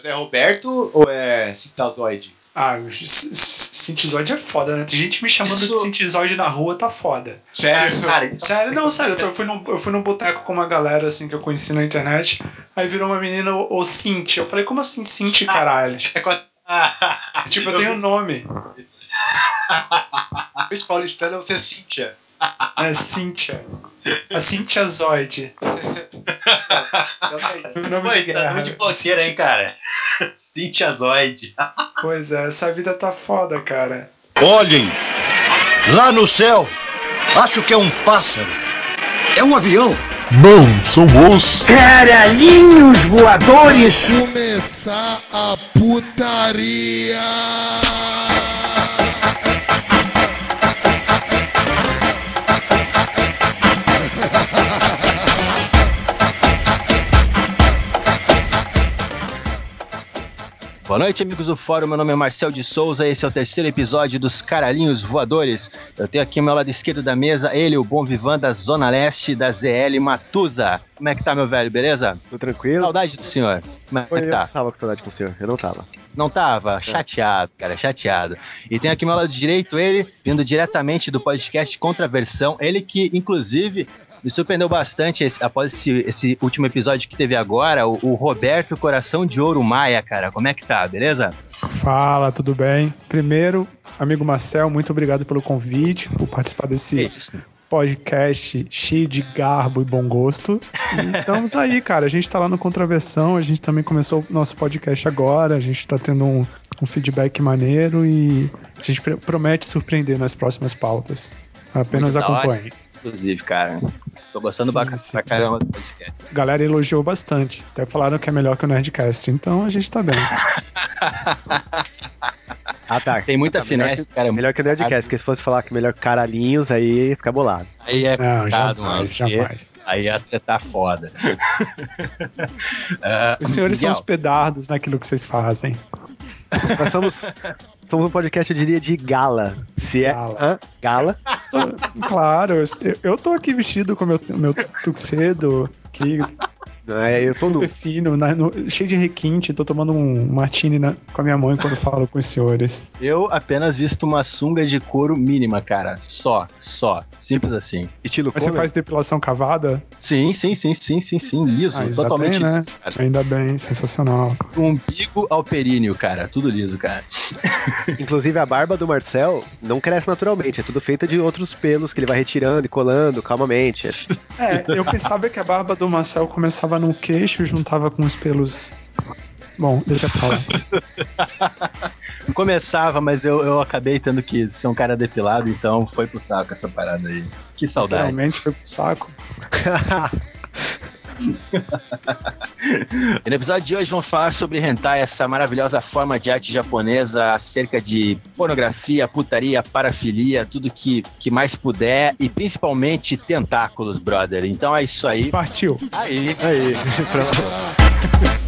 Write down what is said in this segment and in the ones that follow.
Mas é Roberto ou é Citazoide? Ah, Cintizoide é foda, né? Tem gente me chamando Isso... de Cintizoide na rua, tá foda. Sério? Cara, então- sério, não, sério. Eu, fui num, eu fui num boteco com uma galera assim que eu conheci na internet. Aí virou uma menina, o Cinti. Eu falei, como assim Cinti, caralho? É com a... tipo, eu tenho um nome. de paulistano você é Cíntia. É Cíntia. A Cíntia Nome de guerra. nome de bloqueira, hein, cara? Cíntia Zoide. Pois é, essa vida tá foda, cara. Olhem! Lá no céu! Acho que é um pássaro. É um avião. Não, são os caralhinhos voadores. Começar a putaria. Boa noite, amigos do Fórum. Meu nome é Marcel de Souza. Esse é o terceiro episódio dos Caralhinhos Voadores. Eu tenho aqui ao meu lado esquerdo da mesa ele, o bom vivan da Zona Leste da ZL Matusa. Como é que tá, meu velho? Beleza? Tudo tranquilo? Saudade do senhor. Como é que tá? Eu tava com saudade com o senhor. Eu não tava. Não tava? É. Chateado, cara, chateado. E tem aqui ao meu lado direito ele, vindo diretamente do podcast Contraversão. Ele que, inclusive, me surpreendeu bastante esse, após esse, esse, último episódio que teve agora, o, o, Roberto Coração de Ouro Maia, cara. Como é que tá, beleza? Fala, tudo bem? Primeiro, amigo Marcel, muito obrigado pelo convite, por participar desse podcast cheio de garbo e bom gosto. E estamos aí, cara. A gente tá lá no Contraversão, a gente também começou o nosso podcast agora, a gente tá tendo um, um feedback maneiro e a gente promete surpreender nas próximas pautas. Apenas acompanhe inclusive, cara. Tô gostando sim, sim. pra caramba do podcast. A galera elogiou bastante. Até falaram que é melhor que o Nerdcast, então a gente tá bem. ah, tá. Tem muita tá, finesse, melhor que, cara. Melhor que o Nerdcast, porque se fosse falar que melhor que caralhinhos, aí fica bolado. Aí é Não, jamais, mano, jamais. Aí até tá foda. uh, Os senhores são os pedardos naquilo que vocês fazem. Nós somos, somos um podcast, eu diria, de gala. Se é gala. Hã? gala. Claro, eu, eu tô aqui vestido com meu, meu tuxedo, que é, eu tô super no... fino, na, no, cheio de requinte, tô tomando um martini na, com a minha mãe quando falo com os senhores. Eu apenas visto uma sunga de couro mínima, cara. Só, só. Simples assim. Estilo Mas você faz depilação cavada? Sim, sim, sim, sim, sim, sim. Liso, Ainda totalmente bem, né? liso, cara. Ainda bem, sensacional. Umbigo ao períneo, cara. Tudo liso, cara. Inclusive a barba do Marcel não cresce naturalmente, é tudo feito de outros pelos que ele vai retirando e colando calmamente. É, eu pensava que a barba do Marcel começava no queixo, juntava com os pelos. Bom, deixa eu falar. Começava, mas eu, eu acabei tendo que ser um cara depilado, então foi pro saco essa parada aí. Que saudade. Realmente foi pro saco. e no episódio de hoje vamos falar sobre hentai, essa maravilhosa forma de arte japonesa acerca de pornografia, putaria, parafilia, tudo que, que mais puder e principalmente tentáculos, brother. Então é isso aí. Partiu. Aí. Aí. Pronto.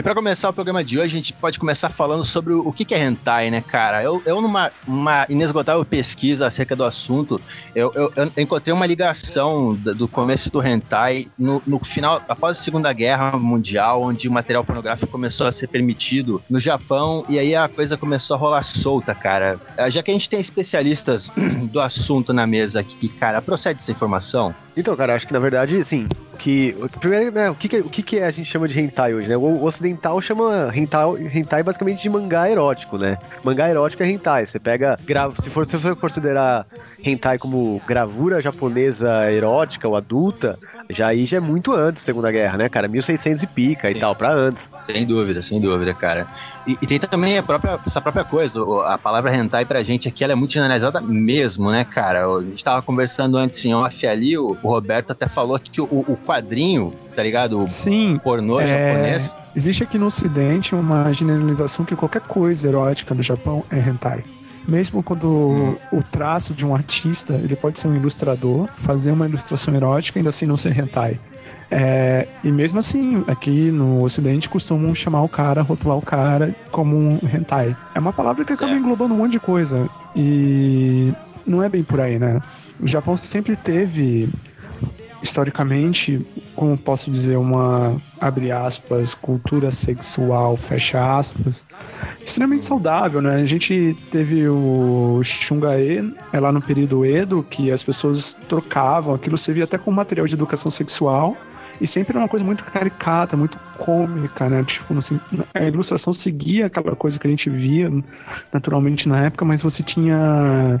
E para começar o programa de hoje, a gente pode começar falando sobre o que é hentai, né, cara? Eu, eu numa uma inesgotável pesquisa acerca do assunto, eu, eu, eu encontrei uma ligação do começo do hentai no, no, final, após a Segunda Guerra Mundial, onde o material pornográfico começou a ser permitido no Japão, e aí a coisa começou a rolar solta, cara. Ah, já que a gente tem especialistas do assunto na mesa aqui, cara, procede essa informação? Então, cara, acho que na verdade, sim, que primeiro, né, o que, que o que, que a gente chama de hentai hoje, né? O ocidental chama hentai, hentai basicamente de mangá erótico, né? Mangá erótico é hentai. Você pega, se for se for considerar hentai como gravura japonesa erótica ou adulta, já aí já é muito antes da Segunda Guerra, né, cara? 1600 e pica Sim. e tal, para antes. Sem dúvida, sem dúvida, cara. E, e, tem também a própria, essa própria coisa, a palavra hentai pra gente aqui, ela é muito generalizada mesmo, né, cara? A gente tava conversando antes em off ali, o, o Roberto até falou que o, o quadrinho, tá ligado? O Sim. pornô é... japonês. Existe aqui no ocidente uma generalização que qualquer coisa erótica no Japão é hentai. Mesmo quando o traço de um artista, ele pode ser um ilustrador, fazer uma ilustração erótica ainda assim não ser hentai. É, e mesmo assim, aqui no ocidente costumam chamar o cara, rotular o cara como um hentai. É uma palavra que acaba englobando um monte de coisa. E não é bem por aí, né? O Japão sempre teve, historicamente, como posso dizer, uma, abre aspas, cultura sexual, fecha aspas, extremamente saudável, né? A gente teve o Shungae, é lá no período Edo, que as pessoas trocavam, aquilo servia até como material de educação sexual, e sempre era uma coisa muito caricata, muito cômica, né? Tipo, assim, a ilustração seguia aquela coisa que a gente via naturalmente na época, mas você tinha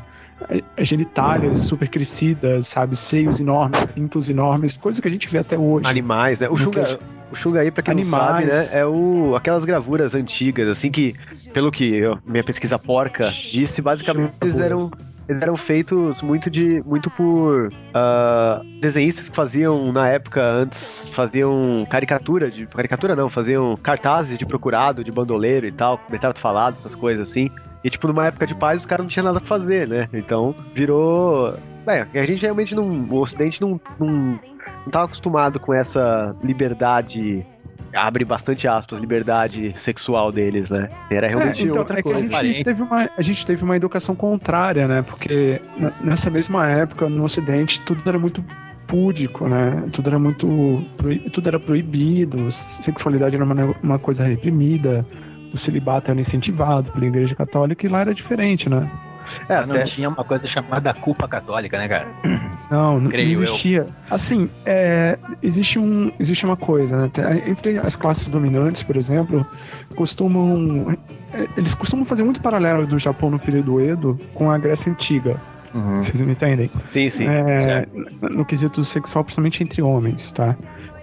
genitálias super crescidas, sabe? Seios enormes, pintos enormes, coisa que a gente vê até hoje. Animais, né? O que- o Shungai, pra quem não Animais. sabe, né? É o, aquelas gravuras antigas, assim, que, pelo que eu- minha pesquisa porca disse, basicamente eles eram. Eles eram feitos muito de muito por ah, desenhistas que faziam na época antes faziam caricatura de caricatura não faziam cartazes de procurado de bandoleiro e tal retrato falado essas coisas assim. E tipo numa época de paz os caras não tinham nada pra fazer né? Então virou é, a gente realmente não o Ocidente não, não não tava acostumado com essa liberdade abre bastante aspas liberdade sexual deles né era realmente É, então, outra é que a coisa gente, teve uma, a gente teve uma educação contrária, né? Porque nessa mesma época, no Ocidente, tudo era muito púdico, né? Tudo era muito. Tudo era proibido, sexualidade era uma, uma coisa reprimida, o celibato era incentivado pela Igreja Católica e lá era diferente, né? É, Não até tinha uma coisa chamada culpa católica, né, cara? Não, não, Creio não eu. existia. Assim, é, existe, um, existe uma coisa, né? Entre as classes dominantes, por exemplo, costumam. é, Eles costumam fazer muito paralelo do Japão no período Edo com a Grécia Antiga. Uhum. Vocês me entendem? sim sim É, no quesito sexual, principalmente entre homens, tá?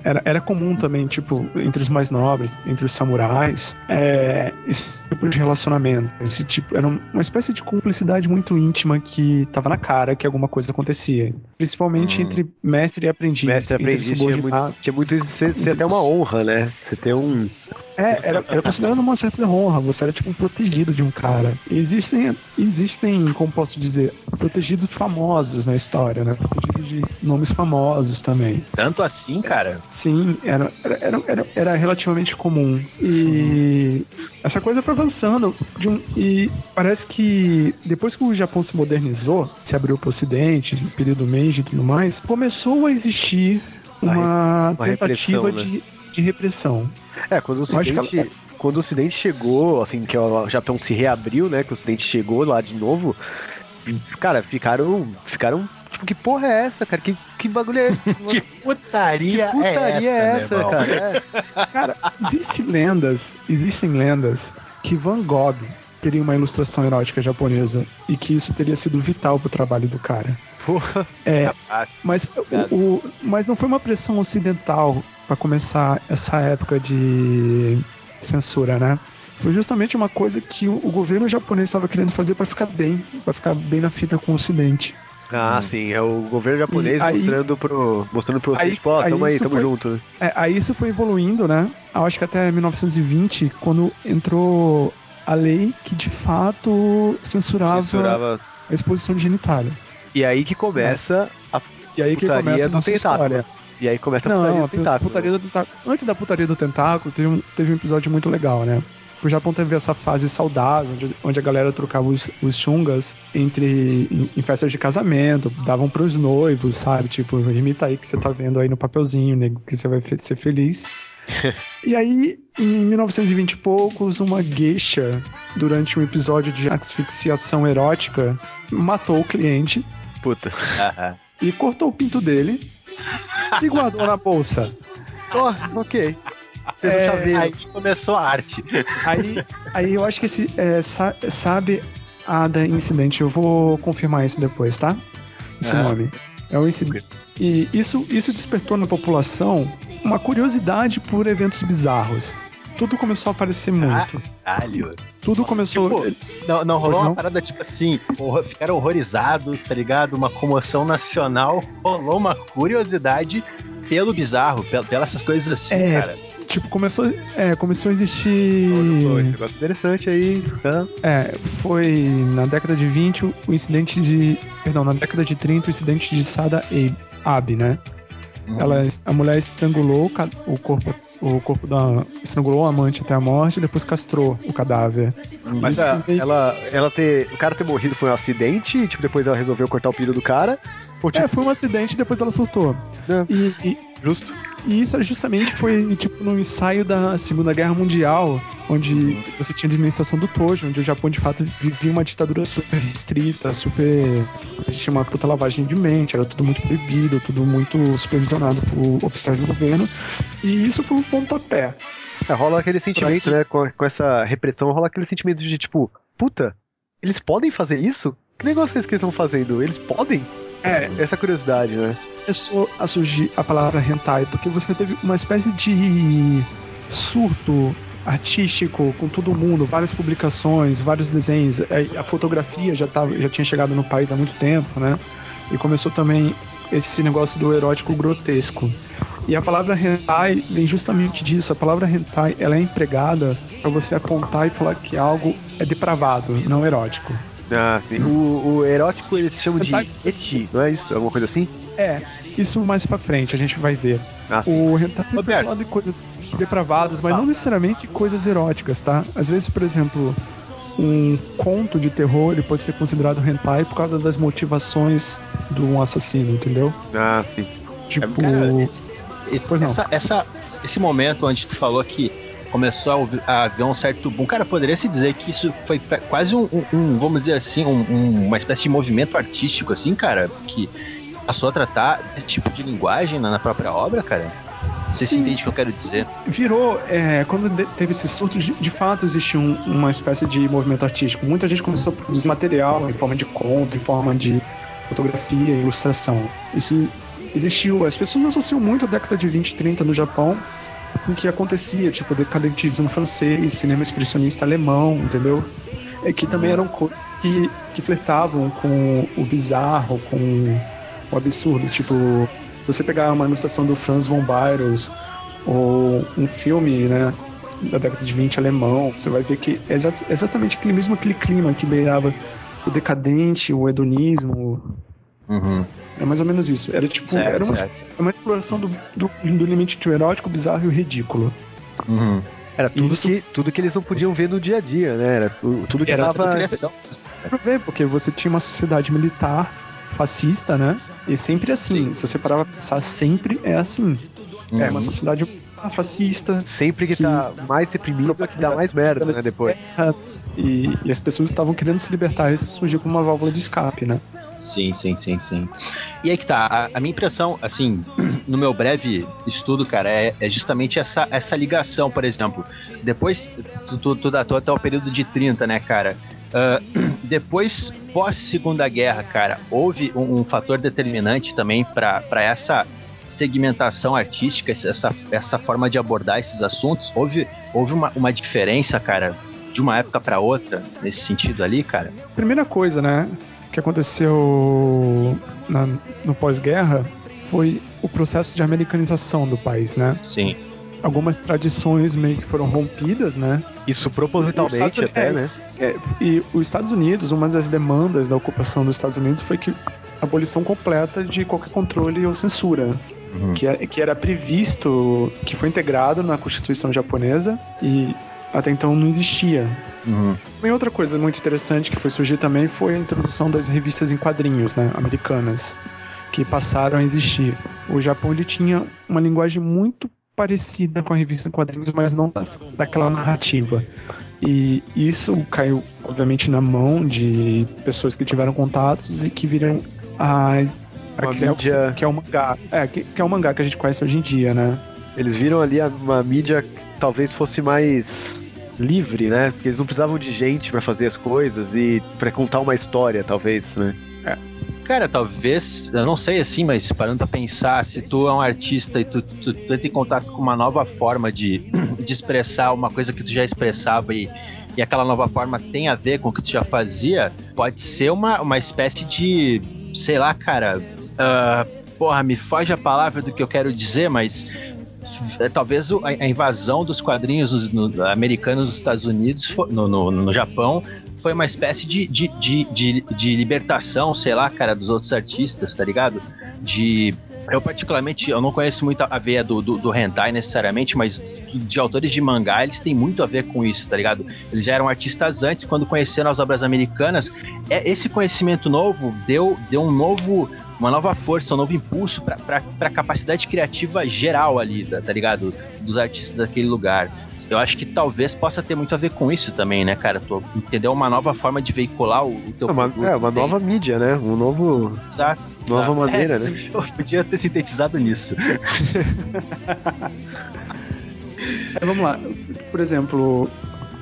Era, era comum também, tipo, entre os mais nobres, entre os samurais, é, esse tipo de relacionamento. Esse tipo, era uma espécie de cumplicidade muito íntima que tava na cara que alguma coisa acontecia. Principalmente Hum. entre mestre e aprendiz. Mestre entre aprendiz tinha muito, tinha muito isso ser, ser até uma honra, né? Você ter um. É, era, era considerado uma certa honra, você era tipo um protegido de um cara. Existem, existem, como posso dizer, protegidos famosos na história, né? De nomes famosos também. Tanto assim, cara. Sim, era, era, era, era, relativamente comum. E essa coisa foi avançando. de um- e parece que depois que o Japão se modernizou, se abriu para o Ocidente, no período Meiji e tudo mais, começou a existir Uma uma, tentativa né? de, de repressão. É, quando o Ocidente. Quando o Ocidente chegou, assim, que o Japão se reabriu, né? Que o Ocidente chegou lá de novo, cara, ficaram. Ficaram. Tipo, que porra é essa, cara? Que, que bagulho é esse? Que putaria, Que putaria é essa, meu irmão? cara? É. Cara, existem lendas, existem lendas que Van Gogh teria uma ilustração erótica japonesa e que isso teria sido vital pro trabalho do cara. Porra. É, Capaz. mas, o, o- mas não foi uma pressão ocidental para começar essa época de censura, né? Foi justamente uma coisa que o, o governo japonês estava querendo fazer para ficar bem, para ficar bem na fita com o Ocidente. Ah, sim, é o governo japonês aí- mostrando pro. Mostrando pro Aí- pô, aí tamo aí, tamo foi- junto, né? É, aí isso foi evoluindo, né? Eu acho que até 1920, quando entrou a lei que de fato censurava, Censurava. a exposição de genitálias. E aí que começa a E aí que Putaria começa do tentáculo. história. E aí começa a Não, putaria do tentáculo. putaria do tentáculo. Antes da putaria do tentáculo, teve um, teve um episódio muito legal, né? O Japão teve essa fase saudável, onde, onde a galera trocava os, os chungas entre em, em festas de casamento, davam pros noivos, sabe? Tipo, imita aí que você tá vendo aí no papelzinho, nego, que você vai fe- ser feliz. e aí, em 1920 e poucos, uma geisha, durante um episódio de asfixiação erótica, matou o cliente Puta. E cortou o pinto dele e guardou na bolsa. Oh, ok. Fez um É, chaveiro. Aí começou a arte. Aí, aí eu acho que esse é, sa- sabe a da incidente. Eu vou confirmar isso depois, tá? Esse Aham. nome. É o incidente. E isso, isso despertou na população uma curiosidade por eventos bizarros. Tudo começou a aparecer muito. Caralho. Tudo começou. Tipo, Não, não rolou Pois uma não? parada tipo assim, ficaram horrorizados, tá ligado? Uma comoção nacional, rolou uma curiosidade pelo bizarro, pel- pelas essas coisas assim, É. cara. Tipo, começou, é, começou a existir. Pô, esse negócio interessante aí. tá? É, foi na década de 20 o incidente de. Perdão, na década de 30 o incidente de Sada Abe, né? Ela, a mulher estrangulou o corpo, o corpo da. estrangulou o amante até a morte e depois castrou o cadáver. Mas Isso a- ela, ela ter. O cara ter morrido foi um acidente e, tipo, depois ela resolveu cortar o piro do cara. Ou, tipo, É, foi um acidente e depois ela surtou. É. E, e- justo. E isso justamente foi tipo no ensaio da Segunda Guerra Mundial, onde você tinha a administração do Tojo, onde o Japão de fato vivia uma ditadura super restrita, super. Existia uma puta lavagem de mente, era tudo muito proibido, tudo muito supervisionado por oficiais do governo. E isso foi um pontapé. É, rola aquele sentimento, né? Com, com essa repressão, rola aquele sentimento de tipo, puta, eles podem fazer isso? Que negócio é esse que eles estão fazendo? Eles podem? É, Essa curiosidade, né? Começou a surgir a palavra hentai, porque você teve uma espécie de surto artístico com todo mundo, várias publicações, vários desenhos, é, a fotografia já, tava, já tinha chegado no país há muito tempo, né? E começou também esse negócio do erótico grotesco. E a palavra hentai vem justamente disso. A palavra hentai ela é empregada para você apontar e falar que algo é depravado, não erótico. Ah. O, o erótico eles chamam de Hentai- eti, não é isso? Alguma coisa assim? É, isso mais pra frente a gente vai ver. Ah. O hentai Roberto. falando de coisas depravadas, mas não necessariamente coisas eróticas, tá? Às vezes, por exemplo, um conto de terror ele pode ser considerado hentai por causa das motivações de um assassino, entendeu? Ah, sim. Tipo, Cara, esse, esse- Pois não. essa- essa- esse momento onde tu falou que começou a ouvir- a haver um certo boom, cara, poderia se dizer que isso foi quase um, um- um, vamos dizer assim, um- um- uma espécie de movimento artístico, assim, cara, que passou a tratar esse tipo de linguagem na, própria obra, cara? Você se Sim. entende o que eu quero dizer? virou, é, quando teve esse surto, de, de fato existia um- uma espécie de movimento artístico. Muita gente começou a produzir material em forma de conto, em forma de fotografia, ilustração. Isso existiu. As pessoas associam muito a década de 20 e 30 no Japão com o que acontecia, tipo decadentismo francês, cinema expressionista alemão, entendeu? É que também eram coisas que, que flertavam com o bizarro, com o absurdo. Tipo, você pegar uma ilustração do Franz von Bayros ou um filme, né, da década de 20 alemão, você vai ver que é exa- exatamente aquele mesmo aquele clima que beirava o decadente, o hedonismo. Uhum. É mais ou menos isso. Era tipo, Certo, era uma, uma exploração do, do, do limite entre o erótico, o bizarro e o ridículo. Uhum. Era tudo, Isso- que, tudo que eles não podiam ver no dia a dia, né? Era tu- tudo que Era tava. Tudo ver, porque você tinha uma sociedade militar fascista, né? E sempre assim. Sim. Se você parar pra pensar, sempre é assim. É Uhum. uma sociedade fascista, Sempre que, que- tá mais reprimido é que dá mais merda, né? Depois. E, e as pessoas estavam querendo se libertar, isso surgiu como uma válvula de escape, né? Sim, sim, sim, sim. E aí que tá, a, a minha impressão, assim, no meu breve estudo, cara, é, é justamente essa, essa ligação, por exemplo. Depois, tu, tu, tu datou até o período de 30, né, cara? Ah, depois, pós-segunda guerra, cara, houve um, um fator determinante também para essa segmentação artística, essa, essa forma de abordar esses assuntos. Houve, houve uma, uma diferença, cara, de uma época para outra, nesse sentido ali, cara? Primeira coisa, né, que aconteceu na- no pós-guerra foi o processo de americanização do país, né? Sim. Algumas tradições meio que foram rompidas, né? Isso propositalmente até, Unidos- né? É, e os Estados Unidos, uma das demandas da ocupação dos Estados Unidos foi que a abolição completa de qualquer controle ou censura, Uhum. que, é- que era previsto, que foi integrado na Constituição japonesa e até então não existia. Uhum. Também outra coisa muito interessante que foi surgir também foi a introdução das revistas em quadrinhos, né, americanas, que passaram a existir. O Japão ele tinha uma linguagem muito parecida com a revista em quadrinhos, mas não da, daquela narrativa. E isso caiu, obviamente, na mão de pessoas que tiveram contatos e que viram a, a criar que- mídia- que é o mangá. É, que, que é o mangá que a gente conhece hoje em dia, né? Eles viram ali uma mídia que talvez fosse mais livre, né? Porque eles não precisavam de gente pra fazer as coisas e pra contar uma história, talvez, né? Cara, talvez, eu não sei assim, mas parando pra pensar, se tu é um artista e tu, tu, tu entra em contato com uma nova forma de, de expressar uma coisa que tu já expressava e, e aquela nova forma tem a ver com o que tu já fazia, pode ser uma, uma espécie de, sei lá, cara, ah, porra, me foge a palavra do que eu quero dizer, mas é, talvez a, invasão dos quadrinhos nos- no- americanos nos Estados Unidos, no, no, no Japão, foi uma espécie de, de, de, de, de libertação, sei lá, cara, dos outros artistas, tá ligado? De Eu, particularmente, eu não conheço muito a veia do, do, do hentai necessariamente, mas de autores de mangá, eles têm muito a ver com isso, tá ligado? Eles já eram artistas antes, quando conheceram as obras americanas. É, esse conhecimento novo deu, deu um novo uma nova força, um novo impulso pra, pra capacidade criativa geral ali, tá, tá ligado? Dos artistas daquele lugar. Eu acho que talvez possa ter muito a ver com isso também, né, cara? Tu entendeu uma nova forma de veicular o, o teu É uma, é, uma nova mídia, né? Um novo. Exato. Nova exato. maneira, É, né? Eu podia ter sintetizado nisso. É, vamos lá. Por exemplo,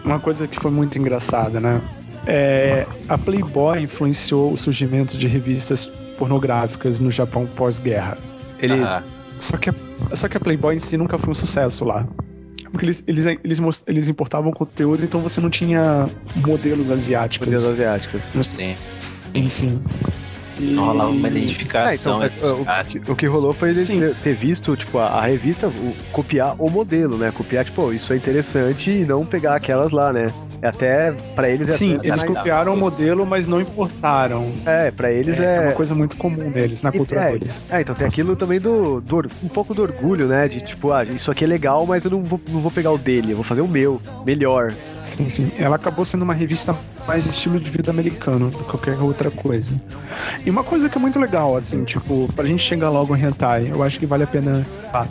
uma coisa que foi muito engraçada, né? É, a Playboy influenciou o surgimento de revistas pornográficas no Japão pós-guerra. Eles. Ah, Só que, a, só que a Playboy em si nunca foi um sucesso lá. Porque eles, eles, eles, eles importavam conteúdo, então você não tinha modelos asiáticos. Modelos asiáticos. sim. Sim, sim. E- Não rolava uma identificação. então, mas, o, o que rolou foi eles Sim. ter, ter visto, tipo, a, a revista o- copiar o modelo, né? Copiar, tipo, "Oh, isso é interessante e não pegar aquelas lá, né? É Até, pra eles é Sim, até eles copiaram o modelo, mas não importaram. É, pra eles é, é. uma coisa muito comum deles, na cultura é, deles. é, então tem aquilo também do, do um pouco do orgulho, né? De tipo, ah, isso aqui é legal, mas eu não vou, não vou pegar o dele, eu vou fazer o meu, melhor. Sim, sim. Ela acabou sendo uma revista mais estilo de vida americano do que qualquer outra coisa. E uma coisa que é muito legal, assim, tipo, pra gente chegar logo em Hentai, eu acho que vale a pena. Ah,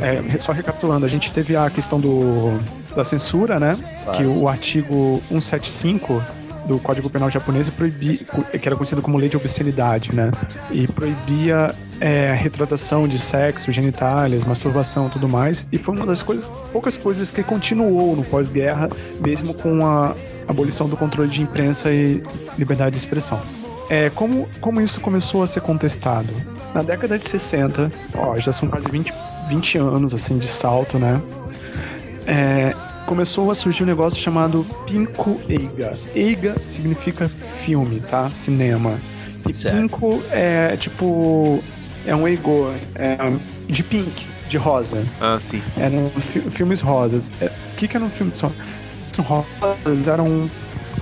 é, só recapitulando, a gente teve a questão do, da censura, né? Que o artigo 175 do Código Penal japonês proibia, que era conhecido como lei de obscenidade, né? E proibia é, a retratação de sexo, genitálias, masturbação, tudo mais. E foi uma das coisas, poucas coisas que continuou no pós-guerra, mesmo com a abolição do controle de imprensa e liberdade de expressão. É, como, como isso começou a ser contestado? Na década de 60, ó, já são quase 20, 20 anos assim de salto, né? É, começou a surgir um negócio chamado Pinko Eiga. Eiga significa filme, tá? Cinema. E Certo. Pinko é tipo. É um Eigo, é, de pink, de rosa. Ah, sim. Eram fi- filmes rosas. É, O que, que eram filmes são? São rosas, eram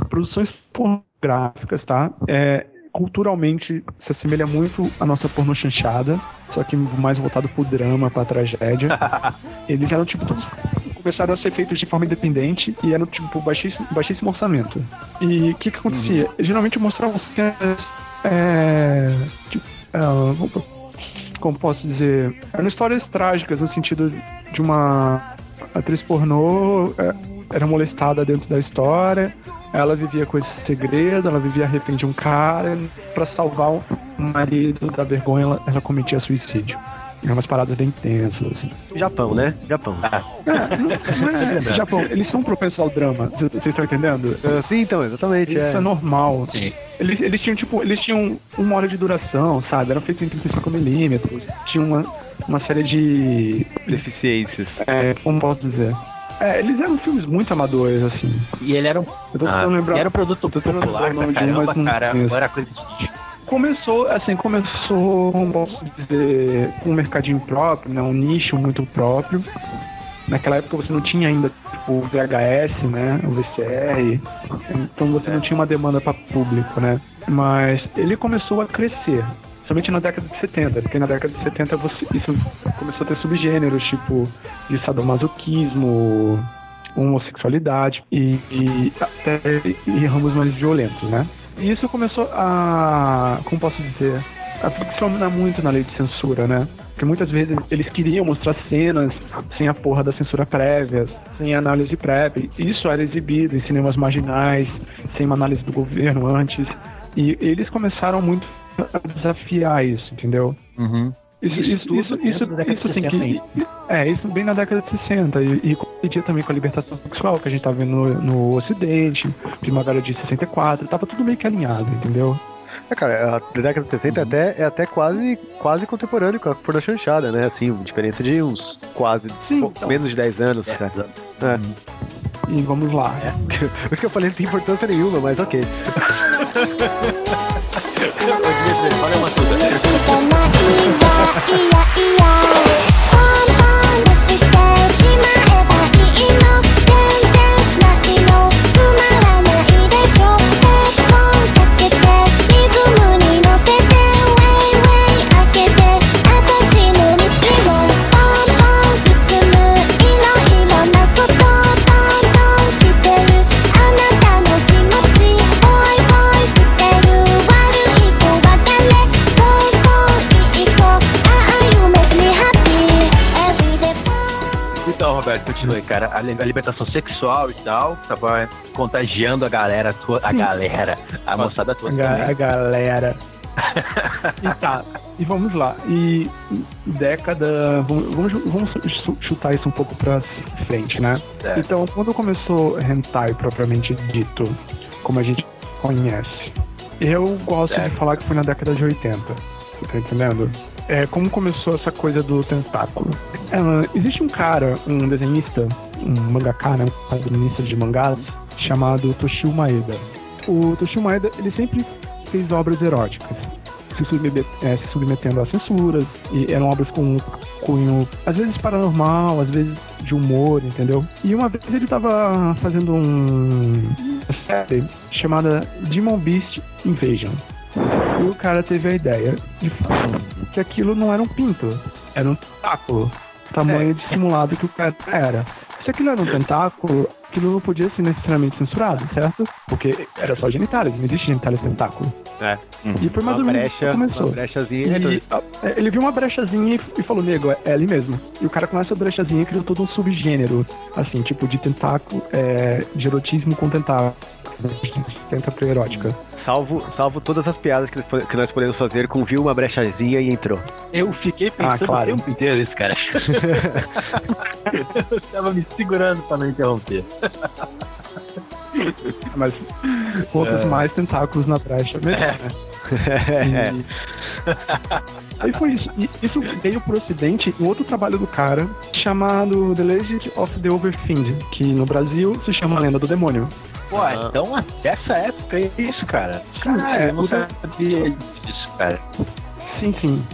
produções pornográficas, tá? É, culturalmente se assemelha muito à nossa porno chanchada, só que mais voltado pro drama, pra tragédia. Eles eram tipo todos começaram a ser feitos de forma independente e eram tipo baixíssimo, baixíssimo orçamento. E o que que acontecia? Geralmente mostravam cenas é, tipo, é, como posso dizer, eram histórias trágicas no sentido de uma atriz pornô é, era molestada dentro da história, ela vivia com esse segredo, ela vivia refém de um cara, pra salvar o marido da vergonha, ela, ela cometia suicídio. Eram umas paradas bem tensas, assim. Japão, né? Japão. É, não, não é, Japão, eles são propensos ao drama, vocês estão entendendo? Ah, sim, então, exatamente. Isso É. é normal. Sim. Eles, eles tinham, tipo, eles tinham uma hora de duração, sabe? Eram feitos em 35mm. Tinha uma, uma série de. Deficiências. É, como posso dizer? É, eles eram filmes muito amadores, assim. E ele era um, Eu tô ah, lembrar. era um produto popular pra de um, caramba, mas não cara. conheço. Agora coisa de Começou, assim, começou, posso dizer, com um mercadinho próprio, né? Um nicho muito próprio. Naquela época você não tinha ainda tipo, o VHS, né? O VCR. Então você não tinha uma demanda para público, né? Mas ele começou a crescer. Somente na década de 70, porque na década de 70 você, isso começou a ter subgêneros, tipo de sadomasoquismo, homossexualidade e, e até e ramos mais violentos, né? E isso começou a, como posso dizer, a funcionar muito na lei de censura, né? Porque muitas vezes eles queriam mostrar cenas sem a porra da censura prévia, sem análise prévia. Isso era exibido em cinemas marginais, sem uma análise do governo antes. E eles começaram muito desafiar isso, entendeu? Uhum. Isso, isso, isso, isso, da isso assim 60 que. É, isso bem na década de 60. E, e coincidia também com a libertação sexual que a gente tá vendo no, no Ocidente, Primavera de 64, tava tudo meio que alinhado, entendeu? É, cara, a década de 60 é até, é até quase, quase contemporâneo com a porno chanchada, né? Assim, diferença de uns quase Sim, pou- então. menos de 10 anos, cara. É. E vamos lá. Por isso que eu falei não tem importância nenhuma, mas ok. おじですね、晴れます。Cara, a, li- a libertação sexual e tal, tava contagiando a galera, to- a galera, a moçada A, toda. também. a galera. e tá, e vamos lá. E década. Vamos, vamos, vamos chu- chutar isso um pouco pra frente, né? Certo. Então, quando começou hentai propriamente dito, como a gente conhece, eu gosto de Certo. falar que foi na década de 80. Você tá entendendo? É, como começou essa coisa do tentáculo? É, existe um cara, um desenhista, um mangaka, né, um quadrinista de mangás, chamado Toshio Maeda. O Toshio Maeda, ele sempre fez obras eróticas, se, é, se submetendo a censuras, e eram obras com cunho, às vezes paranormal, às vezes de humor, entendeu? E uma vez ele tava fazendo um uma série chamada Demon Beast Invasion. E o cara teve a ideia de falar que aquilo não era um pinto, era um tentáculo. Tamanho dissimulado que o cara era. Se aquilo era um tentáculo, aquilo não podia ser necessariamente censurado, certo? Porque era só genitálias, não existe genitálias tentáculo. É. E foi mais Uma ou menos brecha, que começou. uma brechazinha. E, é, ele viu uma brechazinha e, e falou, nego, é, é ali mesmo. E o cara com essa brechazinha criou todo um subgênero, assim, tipo de tentáculo, é, de erotismo com tentáculo. Tentáculo erótica. Salvo, salvo todas as piadas que, que nós podemos fazer com viu uma brechazinha e entrou. Eu fiquei pensando Ah, claro. o tempo inteiro nisso, cara. eu tava me segurando pra não interromper. Mas quantos mais tentáculos na brecha, melhor, né? E- Aí foi isso. E isso veio pro ocidente em outro trabalho do cara chamado The Legend of the Overfiend, que no Brasil se chama Lenda do Demônio. Pô, então até essa época é isso, cara. Sim, Caralho, é, eu não sabia disso, cara. Sim, sim.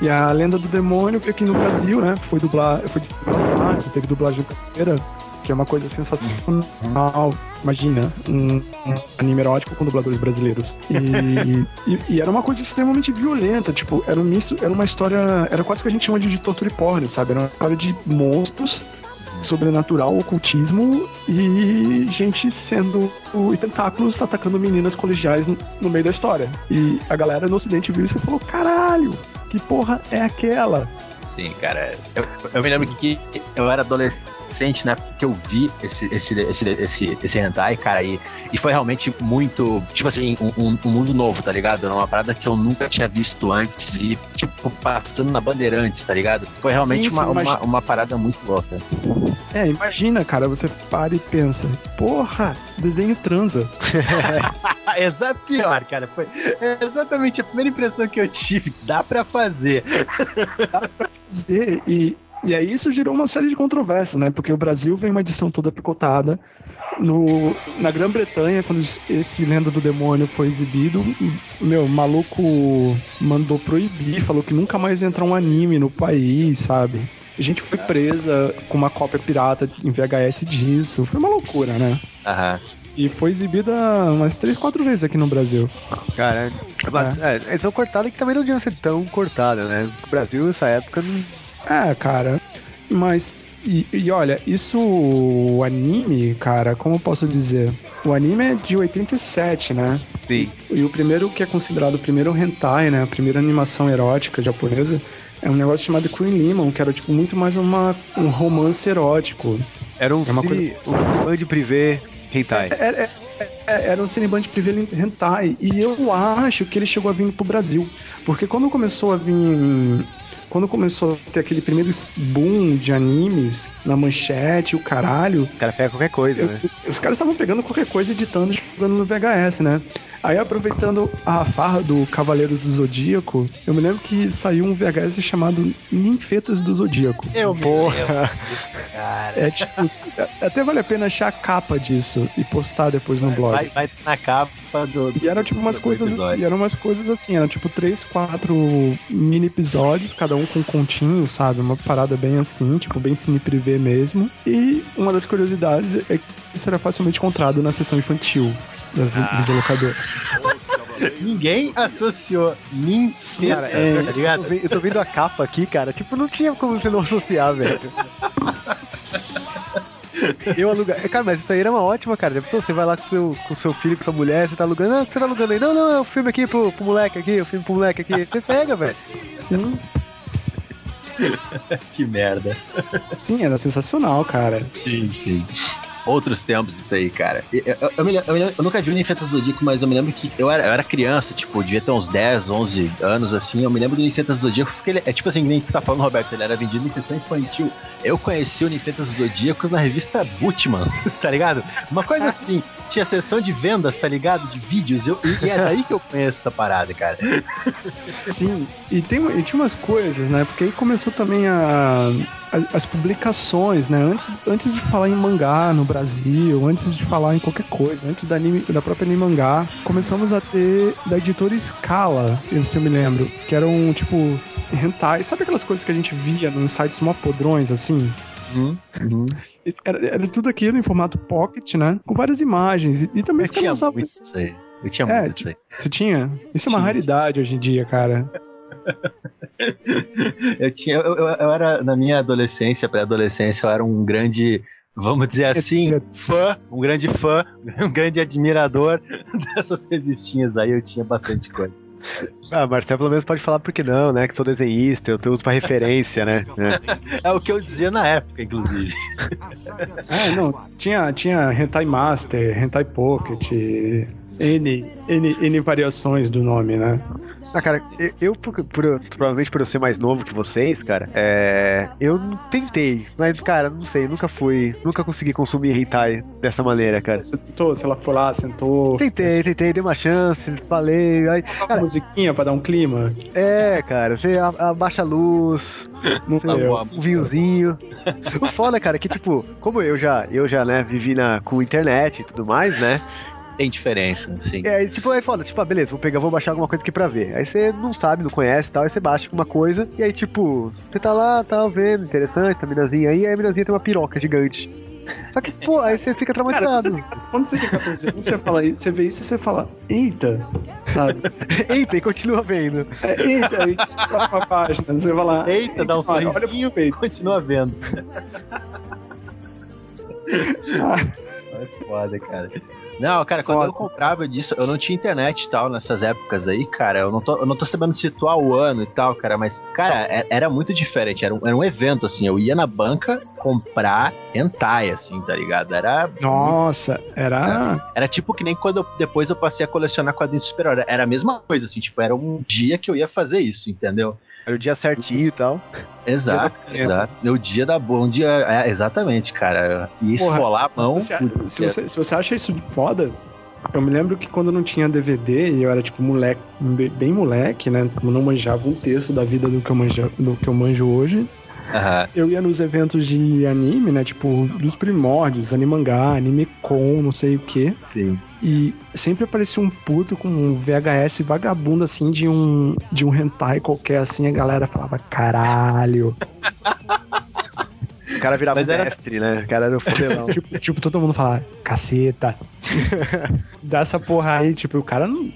E a Lenda do Demônio veio aqui no Brasil, né? Foi dublar, foi dublado lá, teve dublagem brasileira, que é uma coisa sensacional. Imagina, um, um anime erótico com dubladores brasileiros. E, e, e era uma coisa extremamente violenta, tipo, era um misto, era uma história, era quase que a gente chama de, de torture porn, sabe? Era uma história de monstros, sobrenatural, ocultismo e gente sendo. e tentáculos atacando meninas colegiais no, meio da história. E a galera no ocidente viu isso e falou: caralho, que porra é aquela? Sim, cara. Eu, eu me lembro que eu era adolescente na época que eu vi esse, esse, esse, esse, esse hentai, cara, e, e foi realmente muito, tipo assim, um, um- um mundo novo, tá ligado? Era uma parada que eu nunca tinha visto antes e, tipo, passando na Bandeirantes, tá ligado? Foi realmente Sim, sim, uma, uma, imagina. uma parada muito louca. É, imagina, cara, você para e pensa: porra, desenho transa. Essa é pior, cara. Foi exatamente a primeira impressão que eu tive. Dá pra fazer. dizer, e, e aí isso gerou uma série de controvérsias, né? Porque o Brasil vem uma edição toda picotada. No, na Grã-Bretanha, quando esse Lenda do Demônio foi exibido, meu, o maluco mandou proibir, falou que nunca mais ia entrar um anime no país, sabe? A gente foi presa com uma cópia pirata em VHS disso. Foi uma loucura, né? Aham. E foi exibida umas três, quatro vezes aqui no Brasil. Cara, mas, é, eles são cortadas que também não deviam ser tão cortadas, né? O Brasil nessa época não. É, cara. Mas. E, e olha, isso. O anime, cara, como eu posso dizer? O anime é de 87, né? Sim. E o primeiro que é considerado o primeiro hentai, né? A primeira animação erótica japonesa é um negócio chamado Queen Lemon, que era tipo muito mais uma, um romance erótico. Era um, É uma cine, um cineband privê hentai. Era, é- é- era um cineband privê hentai. E eu acho que ele chegou a vir pro Brasil. Porque quando começou a vir. Quando começou a ter aquele primeiro boom de animes na manchete, o caralho, O cara pega qualquer coisa, né? eu- os caras estavam pegando qualquer coisa, editando e jogando no VHS, né? Aí aproveitando a farra do Cavaleiros do Zodíaco, eu me lembro que saiu um VHS chamado Ninfetas do Zodíaco. Eu me Porra. lembro disso, cara. É tipo, até vale a pena achar a capa disso e postar depois no blog. Vai, vai na capa do. E eram tipo umas coisas, episódio. e eram umas coisas assim, eram tipo três, quatro mini episódios, cada um com um continho, sabe? Uma parada bem assim, tipo bem cine privê mesmo. E uma das curiosidades é que isso era facilmente encontrado na sessão infantil das videolocadoras. Ninguém associou ninfeta, Cara, é, tá eu, tô ligado? vendo, eu tô vendo a capa aqui, cara. Tipo, não tinha como você não associar, velho. Eu alugar. Cara, mas isso aí era uma ótima, cara. Já pensou? Você vai lá com seu, com seu filho, com sua mulher, você tá alugando. Ah, o que você tá alugando aí? Não, não, é o filme aqui pro, pro moleque aqui, o filme pro moleque aqui. Você pega, velho. Sim. que merda. Sim, era sensacional, cara. Sim, sim. Outros tempos isso aí, cara. Eu, eu, eu me eu eu nunca vi o Ninfeta Zodíaco, mas eu me lembro que eu era, eu era criança, tipo, devia ter uns 10, 11 anos, assim. Eu me lembro do Ninfeta Zodíaco, porque ele é tipo assim, nem você tá falando, Roberto, ele era vendido em sessão infantil. Eu conheci o Ninfetas Zodíacos na revista Butman, tá ligado? Uma coisa assim, tinha sessão de vendas, tá ligado? De vídeos, eu, e é daí que eu conheço essa parada, cara. Sim, e, tem, e tinha umas coisas, né? Porque aí começou também a, as, as publicações, né? Antes, antes de falar em mangá no Brasil, antes de falar em qualquer coisa, antes da, anime, da própria anime mangá, começamos a ter da editora Scala, se eu me lembro, que eram tipo hentai. Sabe aquelas coisas que a gente via nos sites mó podrões, assim? Uhum, uhum. Era, era tudo aquilo em formato pocket, né? Com várias imagens. E, e também Eu os caras tinha usavam- muito isso aí. Eu tinha É, muito isso aí. Você tinha? Isso é uma Tinha. raridade hoje em dia, cara. Eu tinha, eu, eu- eu era na minha adolescência, pré-adolescência, eu era um grande, vamos dizer assim, fã, um grande fã, um grande admirador dessas revistinhas aí. Eu tinha bastante coisa. Ah, Marcelo pelo menos pode falar porque não, né? Que sou desenhista, eu uso pra referência, né? É. É o que eu dizia na época, inclusive. É, não, tinha, tinha Hentai Master, Hentai Pocket, N, N, N variações do nome, né? Ah, cara, eu, eu, por- por- provavelmente por eu ser mais novo que vocês, cara, é, eu tentei, mas, cara, não sei, nunca fui, nunca consegui consumir hentai dessa maneira, cara. Você tentou, se ela foi lá, sentou, Tentei, tentei, dei uma chance, falei, aí, uma musiquinha pra dar um clima. é, cara, você abaixa a luz, Não bom. um vinhozinho. O foda, cara, é que, tipo, como eu já, eu já, né, vivi na, com internet e tudo mais, né, Tem diferença, sim. É, tipo, aí foda, tipo, ah, beleza, vou pegar, vou baixar alguma coisa aqui pra ver. Aí você não sabe, não conhece e tal, aí você baixa uma coisa, e aí, tipo, você tá lá, tá vendo, interessante, tá a minazinha aí, aí a minazinha tem uma piroca gigante. Só que, pô, aí você fica Cara, traumatizado. você, quando você tem 14 anos, você fala isso, você vê isso e você fala, eita, sabe? Eita, e continua vendo. É, eita, aí próxima página, você vai lá. Eita, dá um olha, sorrisinho peito. continua vendo. Ah, É foda, cara. Não, cara, quando Foda. eu comprava disso, eu não tinha internet e tal nessas épocas aí, cara. Eu não tô, eu não tô sabendo situar o ano e tal, cara, mas, cara, é- era muito diferente. Era um, era um evento, assim. Eu ia na banca comprar hentai, assim, tá ligado? Era. Nossa, era. Era tipo que nem quando eu- depois eu passei a colecionar quadrinhos de super-herói. Era a mesma coisa, assim, tipo, era um dia que eu ia fazer isso, entendeu? Era o dia certinho e tal. Exato, Dia da exato. O dia da boa, um dia. É, exatamente, cara. E esfolar a mão. Se, se você, se você acha isso foda, eu me lembro que quando não tinha DVD e eu era tipo moleque, be- bem moleque, né? Eu não manjava um terço da vida do que eu manjo, do que eu manjo hoje. Aham. Eu ia nos eventos de anime, né? Tipo, dos primórdios, animangá, anime com, não sei o quê. Sim. E sempre aparecia um puto com um VHS vagabundo, assim, de um, de um hentai qualquer, assim. A galera falava, caralho. O cara virava Mas era- mestre, né? O cara era o fodelão. tipo, tipo, todo mundo falava, caceta. Dá essa porra aí, tipo, o cara não.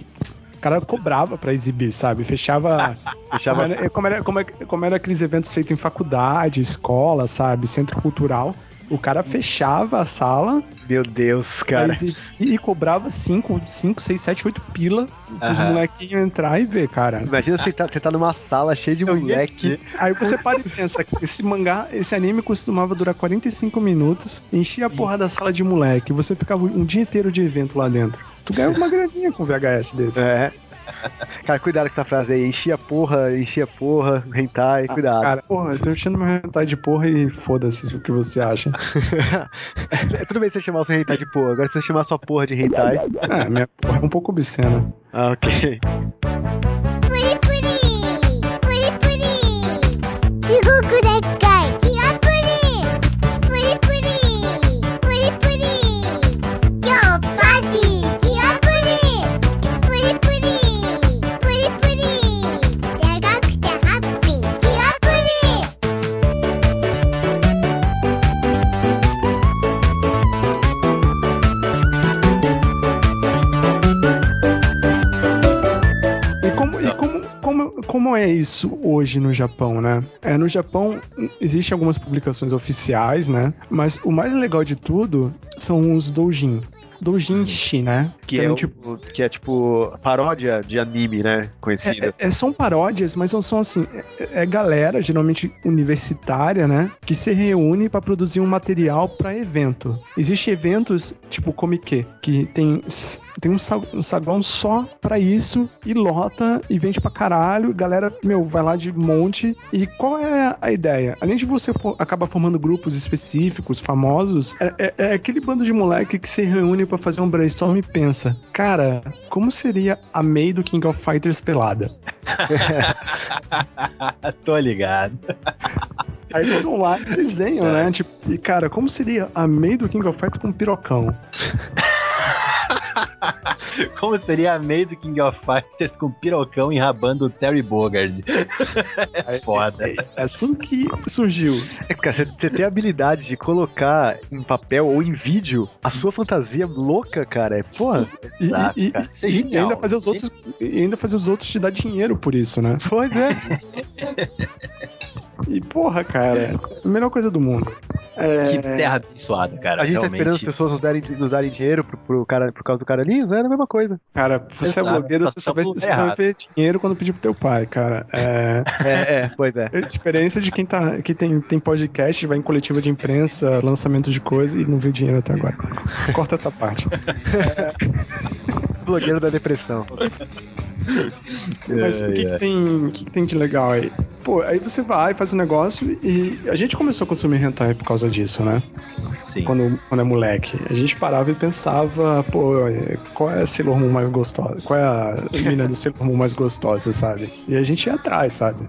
O cara cobrava pra exibir, sabe? Fechava. Fechava como, era, como, era, como era aqueles eventos feitos em faculdade, escola, sabe? Centro cultural. O cara fechava a sala Meu Deus, cara. exibir e cobrava 5, 5, 6, 7, 8 pila pros Aham. molequinhos entrar e ver, cara. Imagina você tá, você tá numa sala cheia de Eu moleque. Aí você para e pensa que esse mangá, esse anime costumava durar 45 minutos, enchia a porra da sala de moleque, você ficava um dia inteiro de evento lá dentro. Tu ganhava uma graninha com um VHS desse. É. Cara, cuidado com essa frase aí. Enchia porra, enchia porra, hentai, cuidado. Ah, Cara, porra, eu tô enchendo meu hentai de porra e foda-se o que você acha. É, Tudo bem você chamar o seu hentai de porra. Agora se você chamar sua porra de hentai. Ah, minha porra é um pouco obscena. Ah, ok. Como, é isso hoje no Japão, né? É, no Japão existem algumas publicações oficiais, né? Mas o mais legal de tudo são os doujin. Doujinshi, né? Que é o- tipo que é tipo paródia de anime, né? Conhecida. É, é- são paródias, mas não são assim. É, é galera, geralmente universitária, né? Que se reúne pra produzir um material pra evento. Existem eventos tipo Comic, que tem, tem um, sa- saguão só pra isso e lota e vende pra caralho. Galera, meu, vai lá de monte. E qual é a ideia? Além de você for, acabar formando grupos específicos, famosos, é, é- é aquele bando de moleque que se reúne pra fazer um brainstorm e pensa: cara, como seria a May do King of Fighters pelada? Tô ligado. Aí eles vão lá e desenham, né? Tipo, e cara, como seria a May do King of Fighters com um pirocão? Como seria a meio do King of Fighters com pirocão enrabando o Terry Bogard? É foda. É assim que surgiu. É, Cara, você- tem a habilidade de colocar em papel ou em vídeo a sua fantasia louca, cara. É, porra, E, Exato, e- cara. É e- e ainda fazer os outros e ainda fazer os outros te dar dinheiro por isso, né? pois é. E porra, cara, a melhor coisa do mundo. É, Que terra abençoada, cara. A gente tá realmente. esperando as pessoas nos darem, nos darem dinheiro pro, pro cara, por causa do cara ali, não é a mesma coisa. Cara, você é Exato, blogueiro, tá você só vai, você só vai ver dinheiro quando pedir pro teu pai, cara. É. É, é, pois é. É experiência de quem tá, que tem, tem podcast, vai em coletiva de imprensa, lançamento de coisa e não viu dinheiro até agora. Corta essa parte. Blogueiro da depressão. Mas o que, que tem, o que, que tem de legal aí? Pô, aí você vai, faz um negócio e a gente começou a consumir hentai por causa disso, né? Sim. Quando, quando é moleque. A gente parava e pensava, pô, qual é a Sailor Moon mais gostosa? Qual é a menina do Sailor Moon mais gostosa, sabe? E a gente ia atrás, sabe?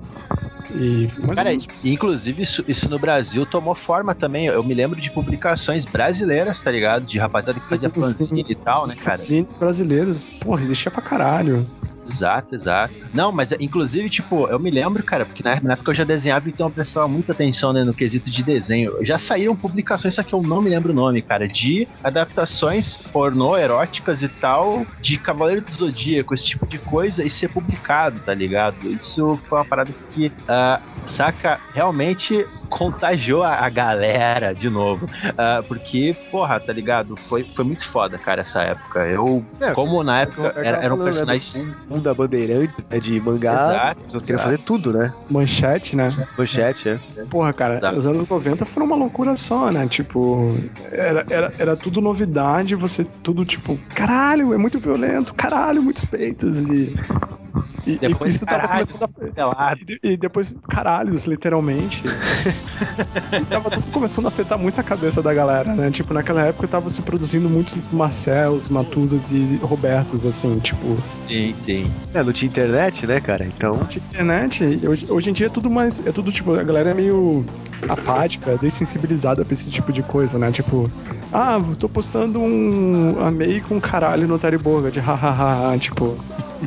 E Cara, menos inclusive isso, isso no Brasil tomou forma também. Eu me lembro de publicações brasileiras, tá ligado? De rapaziada que Sim, fazia fanzine e tal, né, cara? fanzine brasileiros, porra, existia pra caralho. Exato, exato. Não, mas inclusive, tipo, eu me lembro, cara, porque na, na época eu já desenhava, então eu prestava muita atenção né, no quesito de desenho. Já saíram publicações, só que eu não me lembro o nome, cara, de adaptações pornô, eróticas e tal, de Cavaleiro do Zodíaco, esse tipo de coisa, e ser publicado, tá ligado? Isso foi uma parada que, ah, saca, realmente contagiou a, a galera de novo. Ah, porque, porra, tá ligado? Foi, foi muito foda, cara, essa época. Eu, É, como na época era, eram falando, né, personagens. do mundo da bandeirante, né, de mangá. Exato, Você queria exato. fazer tudo, né? Manchete, né? Manchete, é. Porra, cara, Exato. os anos 90 foram uma loucura só, né? Tipo, era, era, era tudo novidade, você tudo tipo, caralho, é muito violento, caralho, muitos peitos e. E, e Depois, isso tava caralho, começando a. pelado. E, de- depois, caralhos, literalmente. e tava tudo começando a afetar muito a cabeça da galera, né? Tipo, naquela época tava se produzindo muitos Marcels, Matuzas e Robertos, assim, tipo. Sim, sim. É, não tinha internet, né, cara? Então. de internet, e hoje, hoje em dia é tudo mais. É tudo tipo, a galera é meio apática, dessensibilizada pra esse tipo de coisa, né? Tipo, ah, tô postando um amei com caralho no Terry Bogard, hahaha, tipo.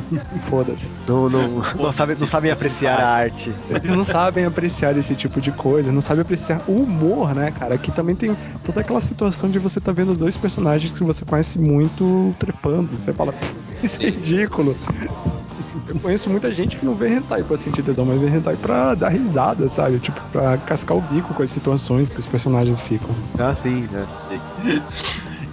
Foda-se. Não, não, não, sabe, não sabem apreciar a arte. Eles não sabem apreciar esse tipo de coisa, não sabem apreciar o humor, né, cara? Que também tem toda aquela situação de você tá vendo dois personagens que você conhece muito trepando. Você fala, "Pff, isso é ridículo. Eu conheço muita gente que não vê hentai pra sentir tesão, mas vê hentai pra dar risada, sabe? Tipo, pra cascar o bico com as situações que os personagens ficam. Ah, sim, né?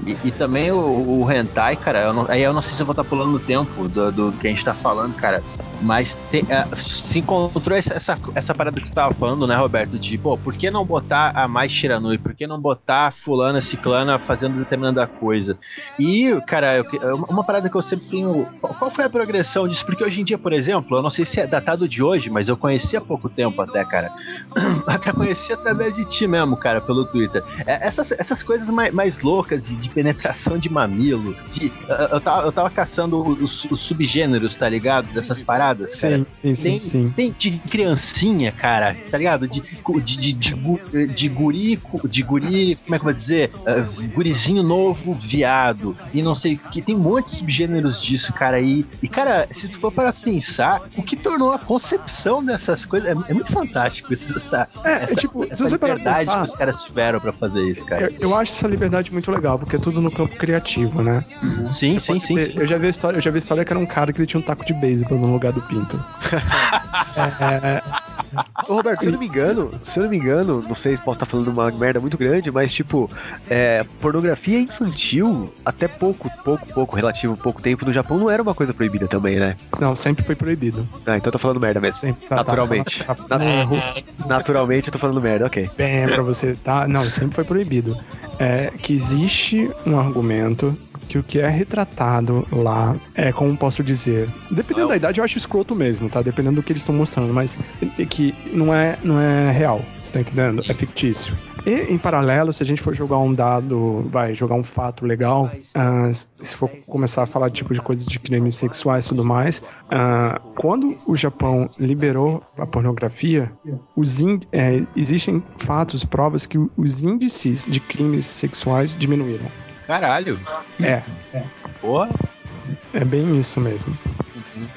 E, e também o, o hentai, cara, eu não- aí eu não sei se eu vou estar pulando no tempo do, do, do que a gente tá falando, cara. Mas te- ah, se encontrou essa, essa, essa parada que tu tava falando, né, Roberto? De, pô, por que não botar a mais Shiranui? Por que não botar fulana, ciclana fazendo determinada coisa? E, cara, eu uma parada que eu sempre tenho. Qual foi a progressão disso? Porque hoje em dia, por exemplo, eu não sei se é datado de hoje, mas eu conheci há pouco tempo até, cara. até conheci através de ti mesmo, cara, pelo Twitter. É, essas, essas coisas mais, mais loucas de, de penetração de mamilo, de. Eu, eu tava, eu tava caçando os, os subgêneros, tá ligado? Dessas paradas, cara. Sim, sim, sim, Tem, sim. tem de criancinha, cara, tá ligado? De, de, de, de, de guri, de guri, como é que eu vou dizer? Ah, gurizinho novo, viado, e não sei o que. Tem um monte de subgêneros disso, cara. E, e cara, se tu for para pensar, o que tornou a concepção dessas coisas é, é muito fantástico. isso, Essa, É, é essa, tipo, se essa você parar pra liberdade pensar, que os caras tiveram pra fazer isso, cara. eu, eu acho essa liberdade muito legal, porque é tudo no campo criativo, né? Sim, Você sim, sim, ter- sim. Eu já vi história, eu já vi história que era um cara que ele tinha um taco de beisebol no lugar do pinto. É, Ô, Roberto, se eu não me engano, se eu não me engano, não sei se posso estar falando uma merda muito grande, mas tipo, é, pornografia infantil, até pouco, pouco, pouco, relativo pouco tempo no Japão, não era uma coisa proibida também, né? Não, sempre foi proibido. Ah, então eu tô falando merda mesmo. Sempre. tá, Naturalmente. Tá, tá, Na- erro. Naturalmente eu tô falando merda, ok. Bem, é pra você, tá? Não, sempre foi proibido. É que existe um argumento que o que é retratado lá é, como posso dizer, dependendo da idade, eu acho escroto mesmo, tá? Dependendo do que eles estão mostrando, mas é que não é, não é real, você tá entendendo? É fictício. E, em paralelo, se a gente for jogar um dado, vai, jogar um fato legal, ah, se for começar a falar tipo de coisas de crimes sexuais e tudo mais, ah, quando o Japão liberou a pornografia, é, existem fatos, provas que os índices de crimes sexuais diminuíram. Caralho. É, Porra. é bem isso mesmo.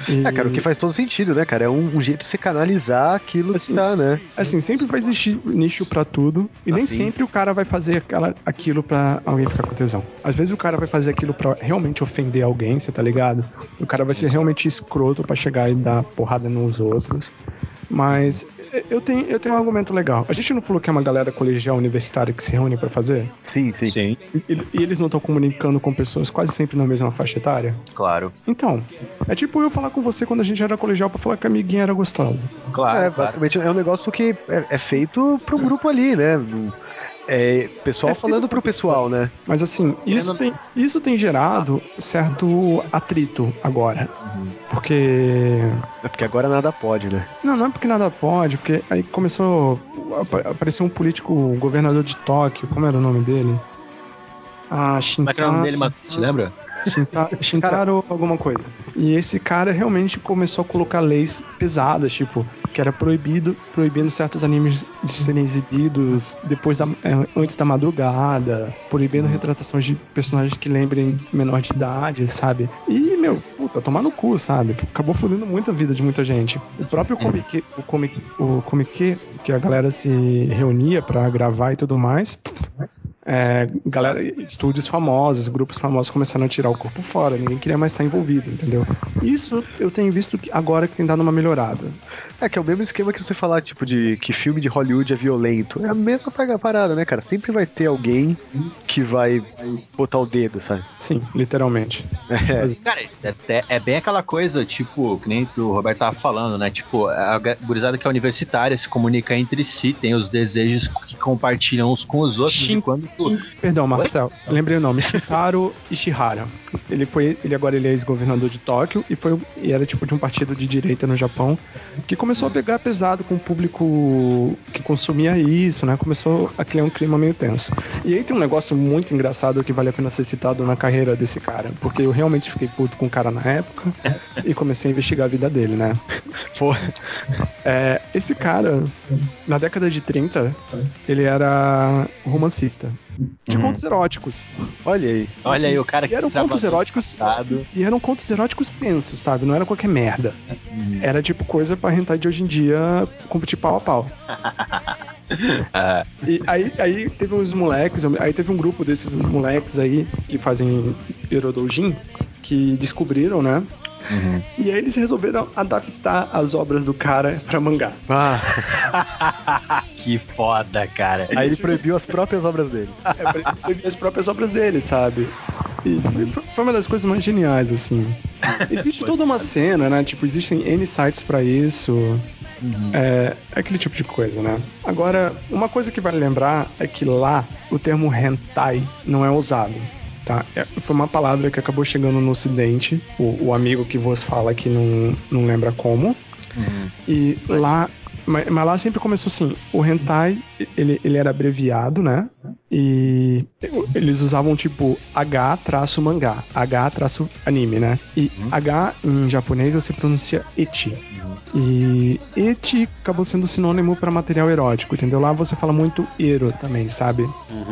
E- É, cara, o que faz todo sentido, né, cara? É um, um jeito de você canalizar aquilo Assim, que tá, né? Assim, sempre vai existir nicho pra tudo e nem Assim. sempre o cara vai fazer aquela, aquilo pra alguém ficar com tesão. Às vezes o cara vai fazer aquilo pra realmente ofender alguém, você tá ligado? O cara vai ser realmente escroto pra chegar e dar porrada nos outros. Mas eu tenho, eu tenho um argumento legal. A gente não falou que é uma galera colegial universitária que se reúne pra fazer? Sim, sim. Sim, E, e eles não estão comunicando com pessoas quase sempre na mesma faixa etária? claro. Então, é tipo eu falar com você quando a gente era colegial pra falar que a amiguinha era gostosa. Claro, É, claro. basicamente é um negócio que é, é feito pro grupo ali, né? É, pessoal É falando pro pessoal, né? Mas assim, isso tem, isso tem gerado certo atrito agora. Porque. É porque agora nada pode, né? Não, não é porque nada pode, porque aí começou. Apareceu um político, um governador de Tóquio, como era o nome dele? Ah, Como é que é o nome dele? Te lembra? Shinta- Shintaro alguma coisa. E esse cara realmente começou a colocar leis pesadas, tipo, que era proibido, proibindo certos animes de serem exibidos depois da, é, antes da madrugada, proibindo retratações de personagens que lembrem menor de idade, sabe? E, meu, puta, tomar no cu, sabe? Acabou fudendo muito a vida de muita gente. O próprio Comic, o Comic, o Comic, que a galera se reunia pra gravar e tudo mais, é, galera, estúdios famosos, grupos famosos começaram a tirar o corpo fora, ninguém queria mais estar envolvido, entendeu? Isso eu tenho visto que agora que tem dado uma melhorada. É que é o mesmo esquema que você falar, tipo, de que filme de Hollywood é violento. É a mesma parada, né, cara? Sempre vai ter alguém que vai botar o dedo, sabe? Sim, literalmente. É. Mas- Cara, é, até- é bem aquela coisa, tipo, que nem o Roberto tava falando, né? Tipo, a gurizada que é universitária se comunica entre si, tem os desejos que compartilham uns com os outros, Shin- e quando tu. Perdão, Marcel, eu lembrei o nome, Shintaro Ishihara. Ele foi, ele agora ele é ex-governador de Tóquio e foi e era tipo de um partido de direita no Japão que começou a pegar pesado com o público que consumia isso, né? Começou a criar um clima meio tenso. E aí tem um negócio muito engraçado que vale a pena ser citado na carreira desse cara, porque eu realmente fiquei puto com o cara na época e comecei a investigar a vida dele, né? Pô, É, esse cara, na década de 30, ele era romancista de contos eróticos. olha aí. Olha aí, o cara que E eram contos extravasou eróticos passado. e eram contos eróticos tensos, sabe? Não era qualquer merda. Era tipo coisa pra hentai de hoje em dia competir pau a pau. Ah, E aí, aí teve uns moleques, aí teve um grupo desses moleques aí que fazem Erodoujin que descobriram, né? uhum. E aí eles resolveram adaptar as obras do cara pra mangá. Ah, que foda, cara. aí ele proibiu as próprias obras dele. É, escrever as próprias obras dele, sabe? E foi, uma das coisas mais geniais, assim. Existe toda uma cena, né? Tipo, existem N sites pra isso. É, é aquele tipo de coisa, né? Agora, uma coisa que vale lembrar é que lá o termo hentai não é usado. Tá? É, foi uma palavra que acabou chegando no ocidente. O, o amigo que vos fala que não, não lembra como. E lá. Mas, lá sempre começou assim: o hentai ele, ele era abreviado, né? E eles usavam tipo H-mangá, H-anime, né? E H em japonês você pronuncia eti. E eti acabou sendo sinônimo para material erótico, entendeu? Lá você fala muito ero também, sabe?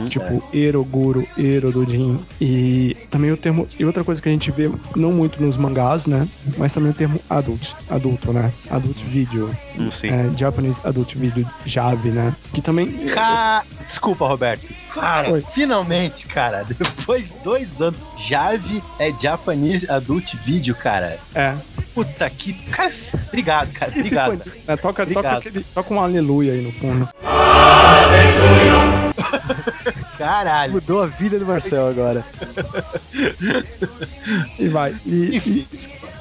tipo ero, guru, ero, dojin. E também o termo. E outra coisa que a gente vê não muito nos mangás, né? Mas também o termo adult, adulto, né? Adult video. Hum, sim. É, Japanese Adult Video Jave, né? Que também. Ca... Desculpa, Roberto. Cara, Oi. finalmente, cara, depois de dois anos, Jave é Japanese Adult Video, cara. É. Puta que. Cara, obrigado, cara. Obrigado. É, toca, toca, Obrigado. aquele, toca um aleluia aí no fundo. Caralho. Mudou a vida do Marcel agora. E vai. E, e,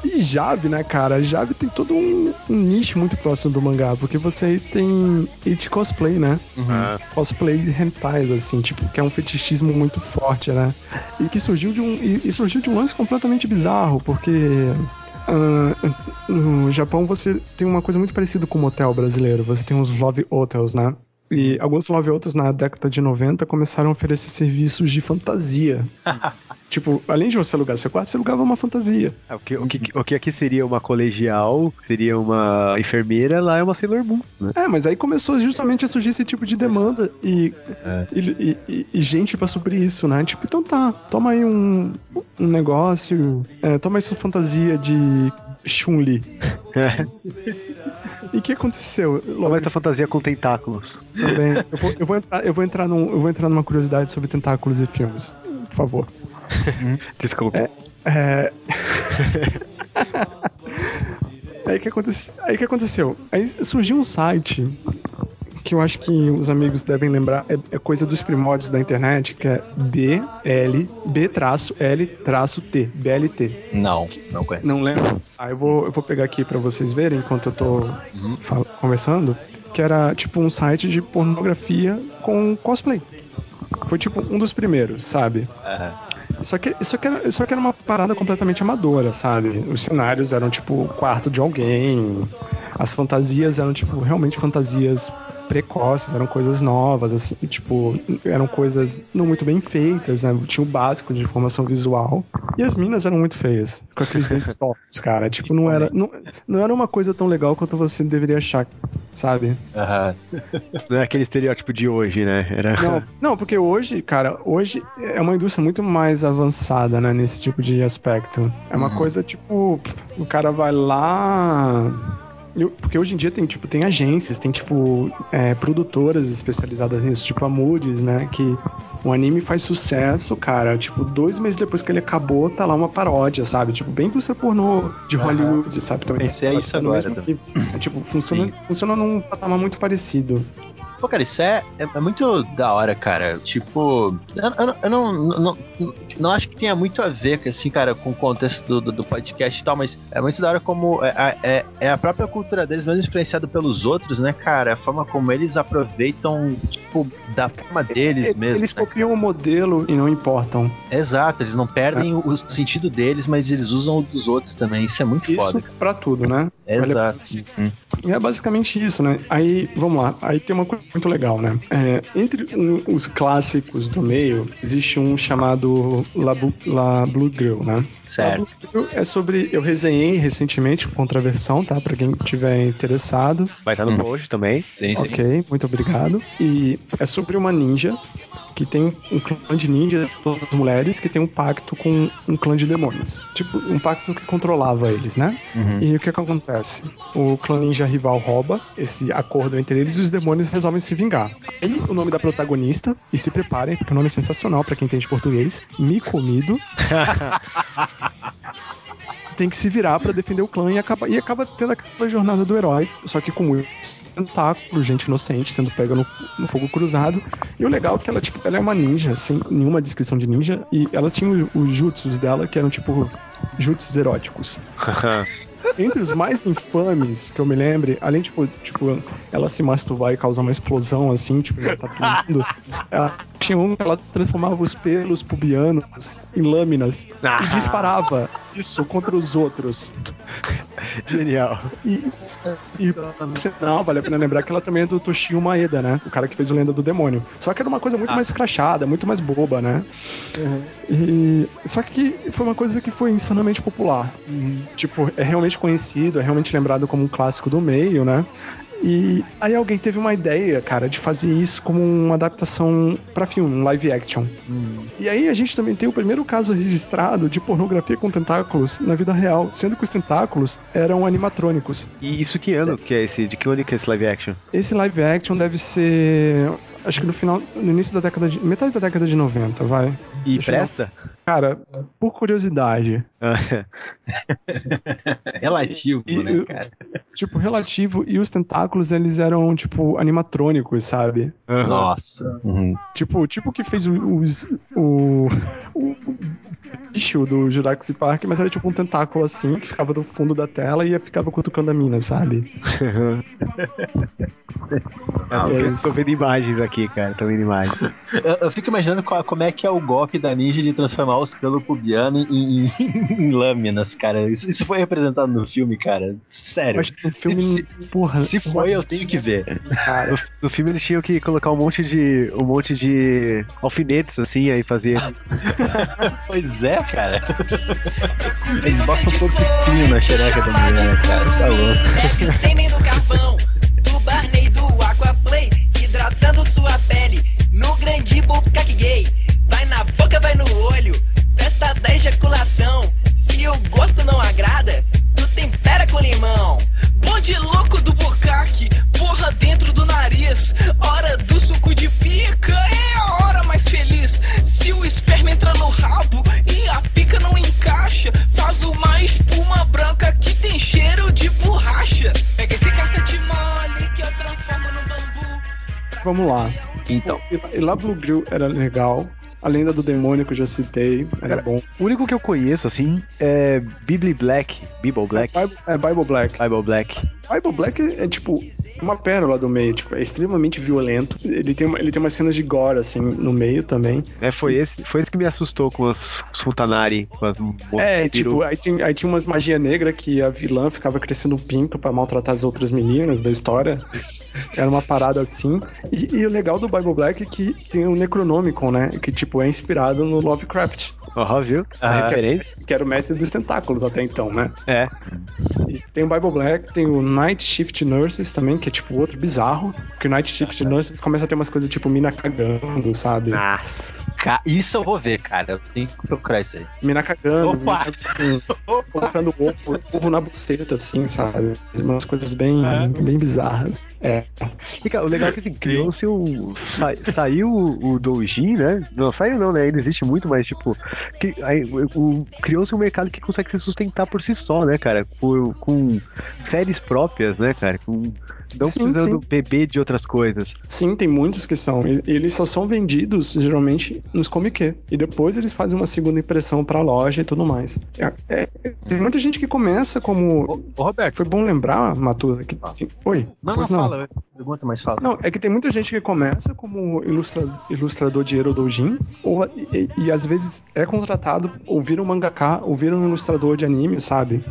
e Jave, né, cara? Jave tem todo um, um nicho muito próximo do mangá, porque você aí tem it cosplay, né? Cosplays hentais, assim, tipo, que é um fetichismo muito forte, né? E que surgiu de um. E, e surgiu de um lance completamente bizarro, porque. ah, no Japão você tem uma coisa muito parecida com o motel brasileiro. Você tem os love hotels, né? E alguns love hotels na década de 90 começaram a oferecer serviços de fantasia. tipo, além de você alugar seu quarto, você alugava uma fantasia. É, o, que, o, que, o que aqui seria uma colegial, seria uma enfermeira, lá é uma Sailor Moon, né? É, mas aí começou justamente a surgir esse tipo de demanda e, e, e- e- e gente pra suprir isso, né? Tipo, então tá, toma aí um, um negócio, é, toma aí sua fantasia de Chun-Li. E o que aconteceu? Logo essa fantasia com tentáculos. Também. Eu vou, eu vou entrar, eu vou entrar, num, eu vou entrar numa curiosidade sobre tentáculos e filmes. Por favor. Desculpa. É. aí que aconteceu? Aí que aconteceu? Aí surgiu um site que eu acho que os amigos devem lembrar, é, é coisa dos primórdios da internet, que é BL B-L-T, BLT. Não, não conheço. Não lembro? Ah, eu vou, eu vou pegar aqui pra vocês verem enquanto eu tô fal- conversando, que era tipo um site de pornografia com cosplay. Foi tipo um dos primeiros, sabe? Só que, só, que era, só que era uma parada completamente amadora, sabe? Os cenários eram tipo quarto de alguém, as fantasias eram tipo realmente fantasias precoces, eram coisas novas, assim, tipo, eram coisas não muito bem feitas, né? Tinha o básico de informação visual. E as minas eram muito feias, com aqueles dentes tortos, cara. Tipo, não era, não, não era uma coisa tão legal quanto você deveria achar, sabe? Aham. Não é aquele estereótipo de hoje, né? Era... Não, não, porque hoje, cara, hoje é uma indústria muito mais avançada, né, nesse tipo de aspecto. É uma coisa tipo, o cara vai lá. Porque hoje em dia tem, tipo, tem agências, tem, tipo, é, produtoras especializadas nisso, tipo a Moody's, né? Que o anime faz sucesso, cara. Tipo, dois meses depois que ele acabou, tá lá uma paródia, sabe? Tipo, bem indústria pornô de Hollywood, sabe? Também Pensei tá isso agora mesmo. É, tipo, funciona, funciona num patamar muito parecido. Pô, cara, isso é, é, é muito da hora, cara. Tipo, eu, eu- eu não, não, não, não acho que tenha muito a ver, assim, cara, com o contexto do, do, do podcast e tal, mas é muito da hora como é, é, é a própria cultura deles, mesmo influenciado pelos outros, né, cara? A forma como eles aproveitam, tipo, da forma deles E- mesmo. Eles né? copiam o modelo e não importam. Exato, eles não perdem o, o sentido deles, mas eles usam o dos outros também. Isso é muito Isso foda. pra tudo, né? Vale- Exato. Uhum. E é basicamente isso, né? Aí, vamos lá. Aí tem uma coisa muito legal, né? É, entre os clássicos do meio, existe um chamado La, Bu- La Blue Girl, né? Certo. La Blue Girl é sobre... Eu resenhei recentemente com contraversão, tá? Pra quem tiver interessado. Vai estar no post também. Sim, sim. Ok, muito obrigado. E é sobre uma ninja que tem um clã de ninjas, todas mulheres, que tem um pacto com um clã de demônios. Tipo, um pacto que controlava eles, né? E o que, que acontece? O clã ninja rival rouba esse acordo entre eles e os demônios resolvem se vingar. Aí o nome da protagonista, e se preparem, porque o nome é sensacional pra quem entende português, Me Comido. tem que se virar pra defender o clã e acaba, e acaba tendo aquela jornada do herói, só que com muitos tentáculos, gente inocente sendo pega no, no fogo cruzado. E o legal é que ela, tipo, ela é uma ninja, sem nenhuma descrição de ninja, e ela tinha os jutsus dela, que eram, tipo, jutsus eróticos. Entre os mais infames que eu me lembre, além, tipo, tipo ela se masturbar e causar uma explosão, assim, tipo, tá todo mundo, ela, tinha um que ela transformava os pelos pubianos em lâminas e disparava isso contra os outros. Genial. E, e sinal, vale a pena lembrar que ela também é do Toshio Maeda, né? O cara que fez o Lenda do Demônio. Só que era uma coisa muito mais crachada, muito mais boba, né? E, só que foi uma coisa que foi insanamente popular. Tipo, é realmente conhecido, é realmente lembrado como um clássico do meio, né? E aí alguém teve uma ideia, cara, de fazer isso como uma adaptação pra filme, um live action. E aí a gente também tem o primeiro caso registrado de pornografia com tentáculos na vida real, sendo que os tentáculos eram animatrônicos. E isso que ano que é esse? De que ano que é esse live action? Esse live action deve ser acho que no final, no início da década de. metade da década de 90, vai. E Deixa eu- presta? Cara, por curiosidade, Relativo, E- né, cara? tipo, relativo, e os tentáculos, eles eram, tipo, animatrônicos, sabe? Nossa. Uhum. Tipo, tipo que fez o, os- o, o, bicho do Jurassic Park, mas era tipo um tentáculo assim, que ficava do fundo da tela e ficava cutucando a mina, sabe? Eu tô, É tô vendo imagens aqui, cara. Tô vendo imagens. Eu, eu fico imaginando qual- como é que é o golpe da ninja de transformar os pelo pubiano em, em- em lâminas, cara. Isso, isso foi representado no filme, cara. Sério. acho que o filme, porra. Se foi, eu tenho que ver. Cara, No, no filme eles tinham que colocar um monte de. um monte de alfinetes assim, aí fazer. Pois é, cara. Eles botam um pouco de espinho na xereca da mulher, né, cara? Tá louco. Sêmen do carvão, do Barney do Aquaplay, hidratando sua pele, no grande bucaque gay. Vai na boca, vai no olho, festa da ejaculação. Se o gosto não agrada, tu tempera com limão. Bonde louco do bucaque, porra dentro do nariz. Hora do suco de pica, é a hora mais feliz. Se o esperma entra no rabo e a pica não encaixa, faz uma espuma branca que tem cheiro de borracha. Pega esse cacete mole que eu transformo no bambu. vamos lá. Então, E lá Blue Grill era legal. A lenda do demônio que eu já citei era Cara, bom. O único que eu conheço, assim, é Bible Black. Bible Black? Bible, é Bible Black. Bible Black. Bible Black é tipo uma pérola do meio, tipo, é extremamente violento. Ele tem, uma, ele tem umas cenas de gore, assim, no meio também. É, foi esse, foi esse que me assustou com as os Futanari, com as É, tipo, aí tinha, aí tinha umas magia negra que a vilã ficava crescendo pinto pra maltratar as outras meninas da história. Era uma parada assim. E, e o legal do Bible Black é que tem o Necronomicon, né? Que, tipo, é inspirado no Lovecraft. Aham, viu? A Ah, referência. Que era o mestre dos tentáculos até então, né? É. E tem o Bible Black, tem o Night Shift Nurses também, que é tipo outro bizarro. Porque o Night Shift Nurses começa a ter umas coisas tipo mina cagando, sabe? Ca- isso eu vou ver, cara. Eu tenho que procurar isso aí. Mina cagando, Opa! mina colocando ovo, ovo na buceta, assim, sabe? Umas coisas bem, bem bizarras. É. E, cara, o legal é que assim, criou-se um. sa- saiu o, Doujin, né? Não, saiu não, né? Ainda existe muito, mas tipo. que- aí, o- o- criou-se um mercado que consegue se sustentar por si só, né, cara? Por, com séries próprias, né, cara? Com, não Sim, precisando sim. beber de outras coisas. Sim, tem muitos que são. E- Eles só são vendidos, geralmente, nos Comic E depois eles fazem uma segunda impressão pra loja e tudo mais. É- é- tem muita gente que começa como. Ô, ô, Roberto. Foi bom lembrar, Matusa, que. Oi? Não, não, pois fala. Pergunta, mas fala. Não, é que tem muita gente que começa como ilustra- ilustrador de Ero Doujin, ou, e, e às vezes é contratado ou vira um mangaka, ou vira um ilustrador de anime, sabe?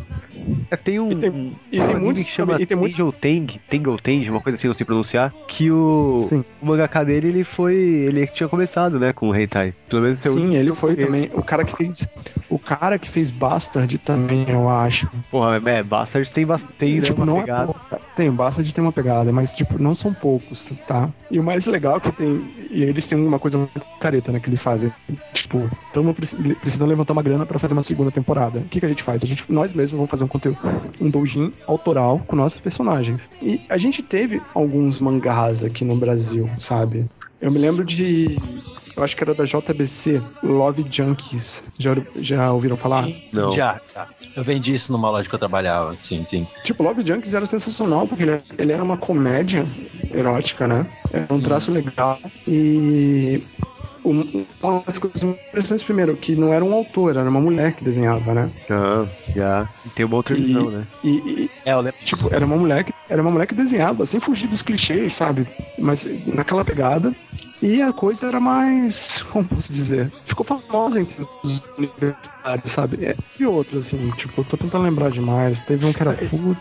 É, tem um. E tem- um e tem muitos que chama e tem muito- Tenjo Teng, Tengo Teng, uma coisa assim, não sei pronunciar, que o, Sim. o mangaka dele, ele foi, ele tinha começado, né, com o Hentai. Pelo menos esse é o Sim, ele foi conheço. também. O cara que fez. O cara que fez Bastard também, eu acho. Porra, é, Bastard tem bastante, tem né, tipo, uma não pegada. é. Tem, Bastard tem uma pegada, mas, tipo, não são poucos, tá? E o mais legal é que tem. E eles têm uma coisa muito careta, né? Que eles fazem. Tipo, estamos precisando levantar uma grana pra fazer uma segunda temporada. O que, que a gente faz? A gente, nós mesmos vamos fazer um conteúdo, um doujin autoral com nossos personagens. E a gente teve alguns mangás aqui no Brasil, sabe? Eu me lembro de. Eu acho que era da JBC, Love Junkies. Já, já ouviram falar? Não. Já, já. Eu vendi isso numa loja que eu trabalhava, sim, sim. Tipo, Love Junkies era sensacional, porque ele, ele era uma comédia erótica, né? Era um traço legal. E um- uma das coisas interessantes, primeiro, que não era um autor, era uma mulher que desenhava, né? Ah, já. E tem uma outra visão, né? E, e- É, eu lembro. tipo, era uma mulher que era uma mulher que desenhava, sem fugir dos clichês, sabe? Mas naquela pegada. E a coisa era mais. Como posso dizer? Ficou famosa entre os universitários, sabe? É, E outros, assim, tipo, eu tô tentando lembrar demais. Teve um que era puta.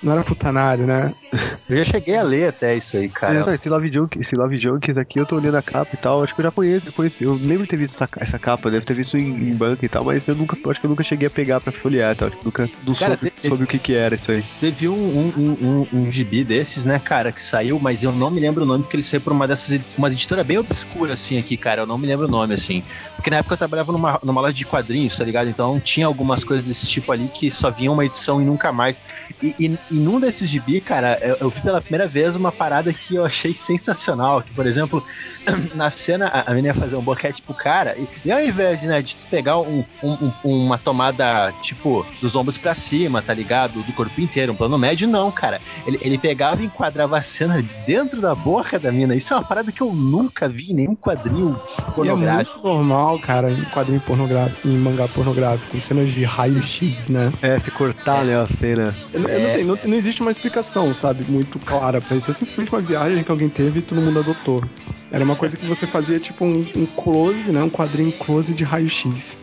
Não era putanário, né? Eu já cheguei a ler até isso aí, cara. Não, esse Love Junkies, esse Love Junkies aqui, eu tô olhando a capa e tal, acho que eu já conheço, conheci, eu lembro de ter visto essa, essa capa, deve ter visto em, em banca e tal, mas eu nunca, acho que eu nunca cheguei a pegar pra folhear e tal, acho que nunca, não Cara, soube, te- soube o que que era isso aí. Teve um, um, um, um, um gibi desses, né, cara, que saiu, mas eu não me lembro o nome, porque ele saiu por uma dessas, edi- uma editora bem obscura, assim, aqui, cara. Eu não me lembro o nome, assim. Porque na época eu trabalhava numa, numa loja de quadrinhos, tá ligado? Então tinha algumas coisas desse tipo ali que só vinha uma edição e nunca mais. E, e, e num desses gibi, cara, eu, eu vi pela primeira vez uma parada que eu achei sensacional. Que, por exemplo, na cena a, a menina ia fazer um boquete pro cara, e, e ao invés né, de pegar um, um- um- uma tomada, tipo, dos ombros pra cima, tá ligado? Do corpo inteiro, um plano médio, não, cara. Ele, ele pegava e enquadrava a cena de dentro da boca da mina. Isso é uma parada que eu nunca vi em nenhum quadrinho E é pornográfico. muito normal, cara, em quadrinho pornográfico, em mangá pornográfico, com cenas de raio-x, né? É, se cortar, né, a cena. Eu não- eu não, tenho- não- não existe uma explicação, sabe, muito clara pra isso. É simplesmente uma viagem que alguém teve e todo mundo adotou. Era uma coisa que você fazia tipo um, um close, né? Um quadrinho close de raio-x.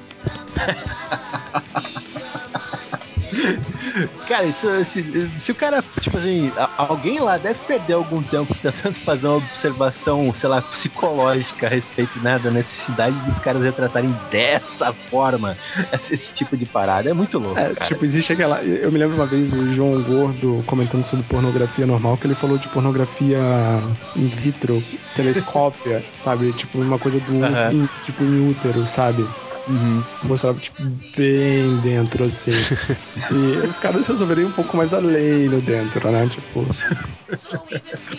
Cara, isso, se, se o cara, tipo assim, alguém lá deve perder algum tempo tentando fazer uma observação, sei lá, psicológica a respeito né, da necessidade dos caras retratarem dessa forma esse, esse tipo de parada. É muito louco, É, cara. tipo, existe aquela. Eu me lembro uma vez o João Gordo comentando sobre pornografia normal, que ele falou de pornografia in vitro, telescópia, sabe? Tipo, uma coisa do. In- tipo, em útero, sabe? Mostrava, tipo, bem dentro, assim. e os caras resolveram ir um pouco mais além no dentro, né? Tipo.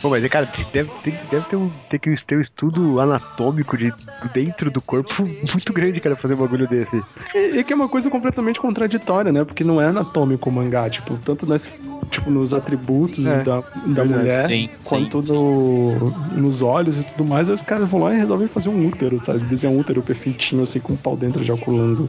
Pô, mas, cara, deve, tem- deve ter, um, ter que ter um estudo anatômico de dentro do corpo muito grande, cara, fazer um bagulho desse. E, e que é uma coisa completamente contraditória, né? Porque não é anatômico o mangá, tipo, tanto nas, tipo, nos atributos É, da, da mulher, Sim, quanto sim, no, nos olhos e tudo mais, aí os caras vão lá e resolvem fazer um útero, sabe? Desenhar um útero perfeitinho, assim, com o pau dentro ejaculando.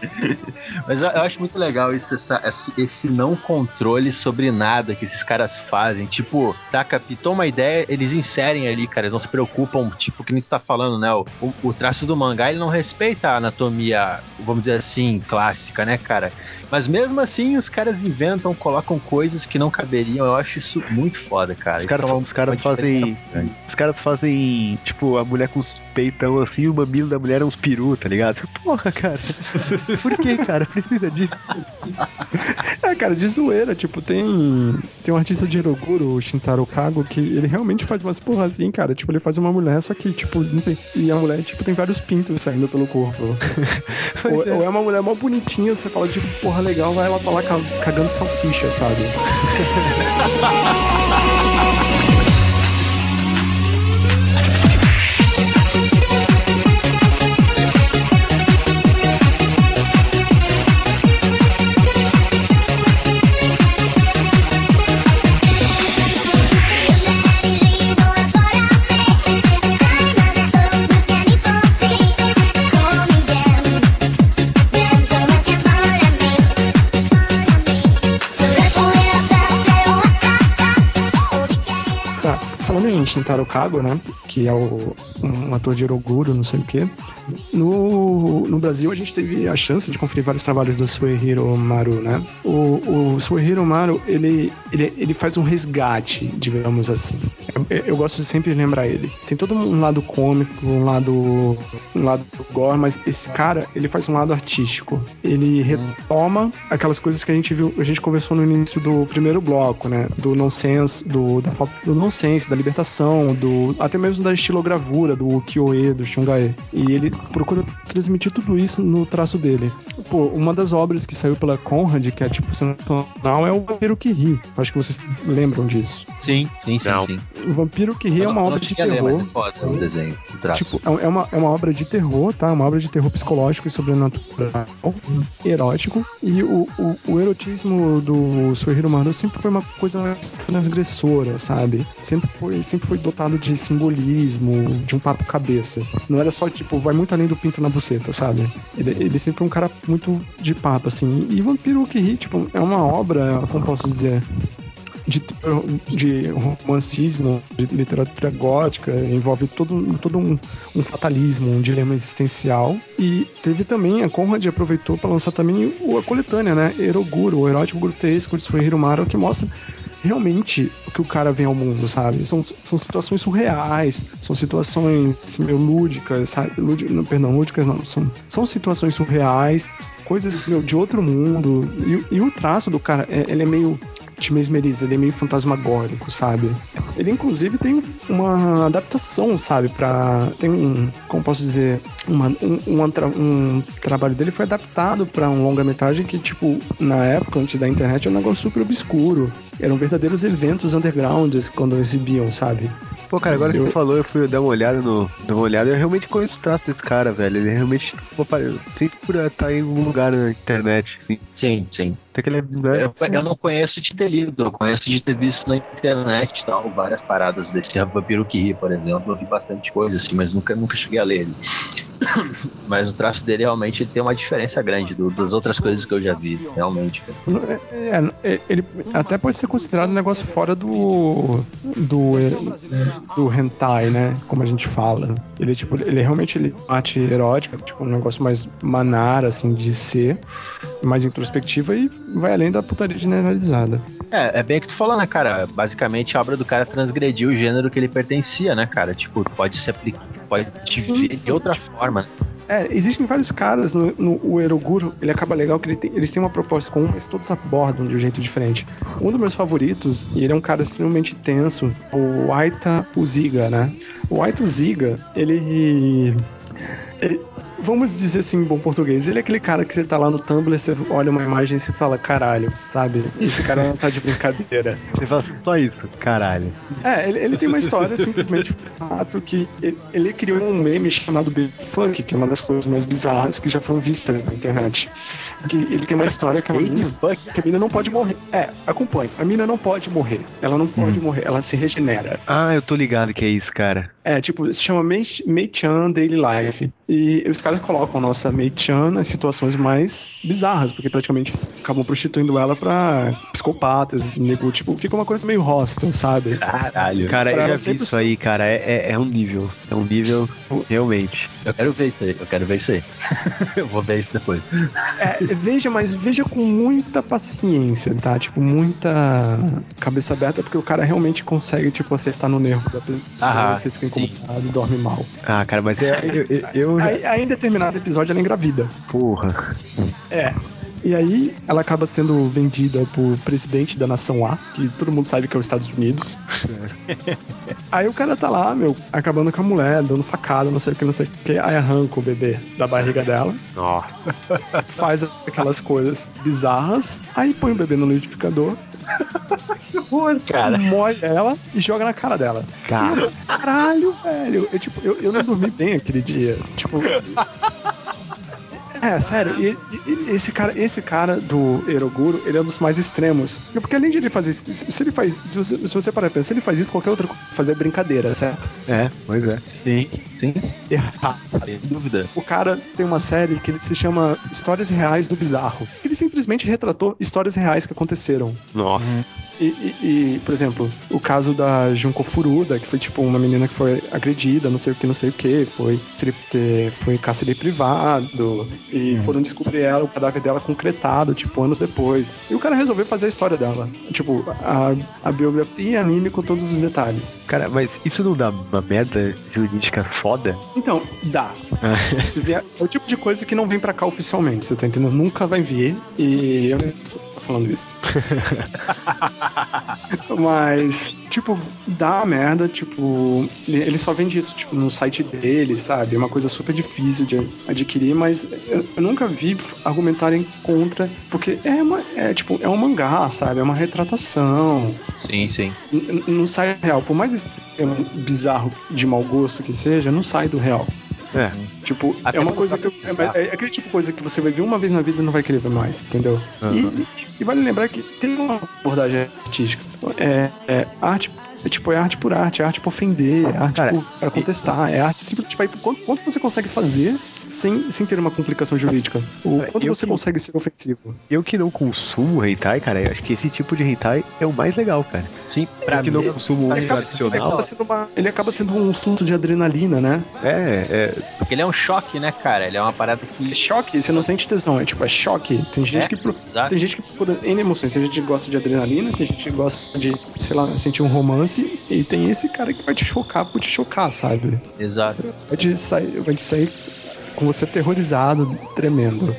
Mas eu, eu acho muito legal isso, essa- esse, esse não controle sobre nada que esses caras fazem. Tipo, saca? Pitou uma ideia, eles inserem ali, cara. Eles não se preocupam, tipo, que nem tu tá falando, né? O, o, traço do mangá, ele não respeita a anatomia, vamos dizer assim, clássica, né, cara? Mas mesmo assim, os caras inventam, colocam coisas que não caberiam. Eu acho isso muito foda, cara. Os caras, é uma- os caras fazem. grande. Os caras fazem, tipo, a mulher com os peitão assim, o mamilo da mulher é uns peru, tá ligado? Porra, cara. Por que, cara? Precisa disso. É, cara, de zoeira, tipo, tem. Tem um artista de Hiroguro, o Shintaro Kago, que ele realmente faz umas porra assim, cara. Tipo, ele faz uma mulher, só que, tipo, tem. E a mulher, tipo, tem vários pintos saindo pelo corpo. ou, ou é uma mulher mó bonitinha, você fala, tipo, porra legal, vai ela tá lá ca- cagando salsicha, sabe? Shintaro Kago, né? Que é o, um ator de Eroguro, não sei o quê. No, no Brasil a gente teve a chance de conferir vários trabalhos do Suehiro Maru, né? O, o Suehiro Maru, ele, ele, ele faz um resgate, digamos assim. Eu, eu gosto de sempre lembrar ele. Tem todo um lado cômico, um lado, um lado gore, mas esse cara, ele faz um lado artístico. Ele retoma aquelas coisas que a gente viu, a gente conversou no início do primeiro bloco, né? Do nonsense, do, da falta do nonsense, da libertação, do até mesmo da estilogravura, do ukiyo-e, do shungae. E ele procura transmitir tudo isso no traço dele. Pô, uma das obras que saiu pela Conrad, que é tipo sensacional, é o Vampiro que Ri. Acho que vocês lembram disso. Sim, sim, sim, Não. sim. O Vampiro que Ri é uma não- obra não de ler, terror. mas é foda o desenho, o traço. Tipo, é uma, é uma obra de terror, tá? Uma obra de terror psicológico e sobrenatural, erótico. E o, o, o erotismo do Suehiro Maru sempre foi uma coisa mais transgressora, sabe? Sempre foi, sempre foi dotado de simbolismo, de um papo cabeça. Não era só, tipo, vai muito além do pinto na buceta, sabe? Ele, ele sempre foi um cara muito de papo, assim. E Vampiro que Ri, tipo, é uma obra, como posso dizer, de, de romancismo, de literatura gótica, envolve todo, todo um, um fatalismo, um dilema existencial. E teve também, a Conrad aproveitou para lançar também a coletânea, né? Eroguro, o erótico grotesco de Suehiro Maru, que mostra realmente o que o cara vem ao mundo, sabe? São, são situações surreais, são situações meio lúdicas, sabe? Lúdi- não, perdão, lúdicas não, são, são situações surreais, coisas meu, de outro mundo. E, e o traço do cara, é, ele é meio te mesmeriza, ele é meio fantasmagórico, sabe? Ele inclusive tem uma adaptação, sabe, Pra. tem um, como posso dizer, uma, um, um, tra- um trabalho dele foi adaptado pra um longa-metragem que, tipo, na época, antes da internet, era um negócio super obscuro. Eram verdadeiros eventos undergrounds quando exibiam, sabe? Pô, cara, agora que Eu- você falou, eu fui dar uma olhada no. Dar uma olhada, eu realmente conheço o traço desse cara, velho. Ele realmente. Sempre por estar em algum lugar na internet. assim. Sim, sim. Até que ele é. Eu, eu não conheço de ter lido, eu conheço de ter visto na internet e tal, várias paradas desse Vampiro que ri, por exemplo. Eu vi bastante coisa assim, mas nunca, nunca cheguei a ler ele. Mas o traço dele realmente tem uma diferença grande do- das outras coisas que eu já vi, realmente. cara. É, é, ele até pode ser considerado um negócio fora do do do hentai, né? Como a gente fala. Ele é tipo, ele é realmente ele é arte erótica, tipo um negócio mais manara assim de ser, mais introspectiva e vai além da putaria generalizada. É, é bem o que tu falou, né, cara? Basicamente a obra do cara transgrediu o gênero que ele pertencia, né, cara? Tipo, pode se aplicar, pode Sim, ver de outra tipo, forma. É, existem vários caras no, no o Eroguro, ele acaba legal que ele tem- eles têm uma proposta comum, mas todos abordam de um jeito diferente. Um dos meus favoritos, e ele é um cara extremamente tenso, o Aita Uziga, né? O Aita Uziga, ele, ele- Vamos dizer assim em bom português, ele é aquele cara que você tá lá no Tumblr, você olha uma imagem e você fala, caralho, sabe? Esse cara não tá de brincadeira. Você fala só isso, caralho. É, ele, ele tem uma história simplesmente fato que ele, ele criou um meme chamado Baby Funk, que é uma das coisas mais bizarras que já foram vistas na internet. Que ele tem uma história que a mina, que a mina não pode morrer. É, acompanhe. A mina não pode morrer. Ela não pode morrer, ela se regenera. Ah, eu tô ligado que é isso, cara. É, tipo, se chama Mei- Mei-chan Daily Life. E os caras colocam nossa Mei-chan nas situações mais bizarras, porque praticamente acabam prostituindo ela pra psicopatas, nego, tipo, fica uma coisa meio hostel, sabe? Caralho. Cara, Pra eu já vi isso aí, cara. É, é, é um nível. É um nível, realmente. Eu quero ver isso aí, eu quero ver isso aí. eu vou ver isso depois. É, veja, mas veja com muita paciência, tá? Tipo, muita cabeça aberta, porque o cara realmente consegue, tipo, acertar no nervo da pessoa, Aham, você fica incomodado e dorme mal. Ah, cara, mas é, eu, eu, eu. Aí, aí em determinado episódio ela engravida. Porra. É. E aí ela acaba sendo vendida por presidente da nação A, que todo mundo sabe que é os Estados Unidos. aí o cara tá lá, meu, acabando com a mulher, dando facada, não sei o que, não sei o que. Aí arranca o bebê da barriga dela. Ó. faz aquelas coisas bizarras, aí põe o bebê no liquidificador, Que horror, cara. molha ela e joga na cara dela. Cara. Caralho, velho. Eu, tipo, eu, eu não dormi bem aquele dia. Tipo. É, sério, e, e- esse cara, esse cara do Eroguro, ele é um dos mais extremos. Porque além de ele fazer isso, se ele faz, se você, se você parar pra pensar, se ele faz isso, qualquer outra coisa fazer é brincadeira, certo? É, pois é. Sim, sim, Errado. sem dúvida. O cara tem uma série que ele se chama Histórias Reais do Bizarro. Ele simplesmente retratou histórias reais que aconteceram. Nossa. E, e- e, por exemplo, o caso da Junko Furuda, que foi tipo uma menina que foi agredida, não sei o que, não sei o que, foi, foi cárcere privado, e foram descobrir ela, o cadáver dela concretado, tipo, anos depois. E o cara resolveu fazer a história dela. Tipo, a, a biografia anime com todos os detalhes. Cara, mas isso não dá uma merda jurídica foda? Então, dá. Vier, é o tipo de coisa que não vem pra cá oficialmente, você tá entendendo? Nunca vai vir, e eu tô falando isso. Mas, tipo, dá merda, tipo, ele só vende isso, tipo, no site dele, sabe? É uma coisa super difícil de adquirir, mas eu, eu nunca vi argumentarem contra, porque é uma, é tipo, é um mangá, sabe? É uma retratação. Sim, sim. N- Não sai do real. Por mais bizarro de mau gosto que seja, não sai do real. É. Tipo, Até é uma coisa tá que. é, é aquele tipo de coisa que você vai ver uma vez na vida e não vai querer ver mais, entendeu? Aham. E, e- e vale lembrar que tem uma abordagem artística. É, é arte. É tipo, é arte por arte, é arte pra ofender, é arte Cara, por, pra contestar, é arte simplesmente tipo, aí, quanto, quanto você consegue fazer sem, sem ter uma complicação jurídica? O Cara, quanto você que- consegue ser ofensivo? Eu que não consumo hentai, cara, eu acho que esse tipo de hentai é o mais legal, cara. Sim, Eu pra que não mim, consumo Ele acaba, ele, tradicional. acaba sendo uma- ele acaba sendo um surto de adrenalina, né? É, é. porque ele é um choque, né, cara? Ele é uma parada que. É choque, você não sente tesão, é tipo, é choque. Tem gente É, que pro- exato. tem gente que procura N emoções, tem gente que gosta de adrenalina, tem gente que gosta de, sei lá, sentir um romance, e tem esse cara que vai te chocar por te chocar, sabe? Exato. Vai te sair, vai te sair com você aterrorizado, tremendo.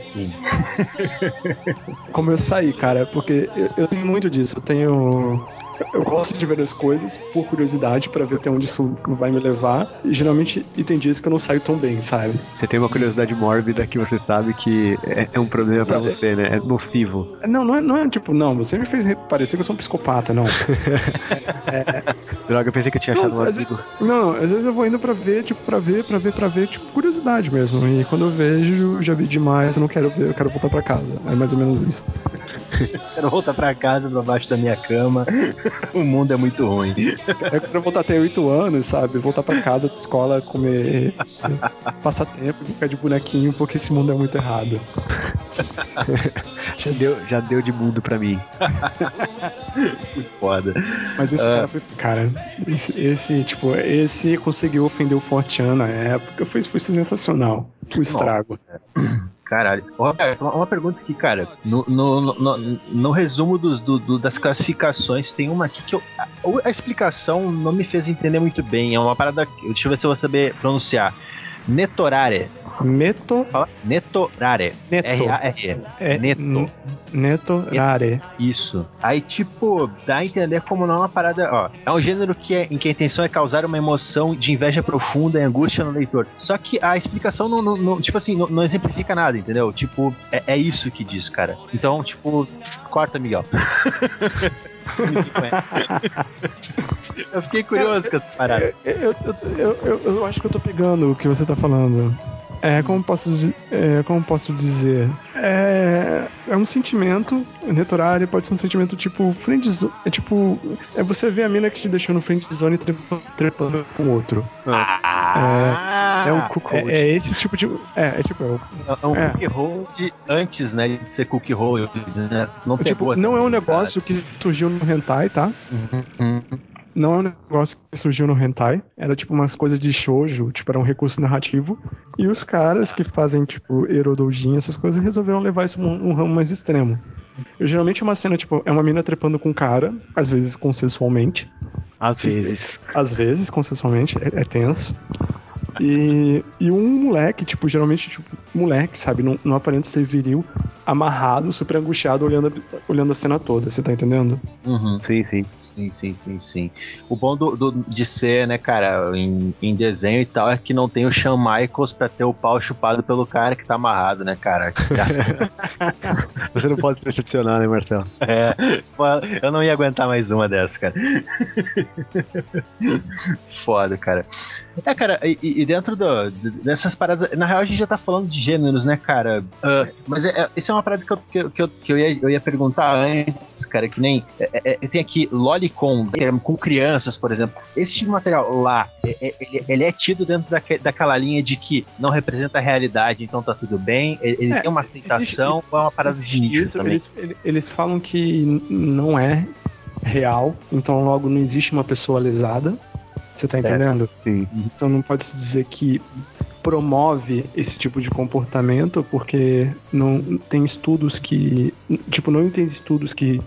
Como eu saí, cara, porque eu, eu tenho muito disso. Eu tenho. Eu gosto de ver as coisas por curiosidade pra ver até onde isso vai me levar. E geralmente, e tem dias que eu não saio tão bem, sabe? Você tem uma curiosidade mórbida que você sabe que é, é um problema pra Sabe? você, né? É nocivo. Não, não é, não é tipo, não, você me fez parecer que eu sou um psicopata, não. Droga, eu pensei que eu tinha achado um Não, às amigo. vezes, não, às vezes eu vou indo pra ver, tipo, pra ver, pra ver, pra ver, tipo, curiosidade mesmo. E quando eu vejo, já vi demais, eu não quero ver, eu quero voltar pra casa. É mais ou menos isso. Quero voltar pra casa, pra baixo da minha cama. o mundo é muito ruim. Eu quero voltar até 8 anos, sabe? Voltar pra casa, da escola, comer, passar tempo, ficar de bonequinho, porque esse mundo é muito errado. Já deu, já deu de mundo pra mim. Que foda. Mas esse Ah. cara foi. Cara, esse, esse, tipo, esse conseguiu ofender o Fortean na época. Foi, foi sensacional. O estrago. Caralho. Roberto, uma, uma pergunta aqui, cara. No, no, no, no- no resumo dos, do- do- das classificações, tem uma aqui que eu. A, a explicação não me fez entender muito bem. É uma parada. Deixa eu ver se eu vou saber pronunciar. Netorare. Neto. Fala? Netorare. Neto. R-A-R-E. É, Neto. Neto Rare. Isso. Aí, tipo, dá a entender como não é uma parada. Ó, é um gênero que é, em que a intenção é causar uma emoção de inveja profunda e angústia no leitor. Só que a explicação não, não- não- tipo assim, não, não exemplifica nada, entendeu? Tipo, é, é isso que diz, cara. Então, tipo, corta, Miguel. Eu fiquei curioso com essa parada. Eu, eu, eu, eu, eu acho que eu tô pegando o que você tá falando. É, como posso, é, como posso dizer? É, é um sentimento, netorare pode ser um sentimento tipo friend zone, é tipo, é você ver a mina que te deixou no friend zone trepa- trepando com outro. Ah, É um cuckold. É, é esse tipo de, é, é tipo, é, o- É um É. cookie antes, né, de ser cookie hold, né? Não tipo, pegou não é um negócio que surgiu no hentai, tá? cara. Uhum. Não é um negócio que surgiu no hentai. Era tipo umas coisas de shoujo, tipo, era um recurso narrativo. E os caras que fazem, tipo, erodoujin, essas coisas, resolveram levar isso um, um ramo mais extremo. Eu, geralmente é uma cena, tipo, é uma mina trepando com um cara, às vezes consensualmente. Às vezes. Às vezes, consensualmente, é, é tenso. E, e um moleque, tipo, geralmente, tipo, moleque, sabe? Não, não aparenta ser viril, amarrado, super angustiado, olhando, a- olhando a cena toda, você tá entendendo? Uhum. Sim, sim. Sim, sim, sim, sim. O bom do, do- de ser, né, cara, em, em desenho e tal, é que não tem o Shawn Michaels pra ter o pau chupado pelo cara que tá amarrado, né, cara? Você não pode se decepcionar, né, Marcelo? é, eu não ia aguentar mais uma dessas, cara. Foda, cara. É, cara, e, e dentro do- dessas paradas. Na real, a gente já tá falando de gêneros, né, cara? Ah, mas é, é, isso é uma parada que eu, que, eu- que eu, ia, eu ia perguntar antes, cara, que nem. É, é, tem aqui Lolicon, com crianças, por exemplo. Esse tipo de material lá, é- é- ele, ele é tido dentro daque- daquela linha de que não representa a realidade, então tá tudo bem. Ele, É, tem uma aceitação ou é uma parada de nicho Isso, também? eles, ele- eles falam que não é real, então logo não existe uma pessoa lesada. Você tá Certo. entendendo? Sim. Então não pode se dizer que promove esse tipo de comportamento, porque não tem estudos que. Tipo, não tem estudos que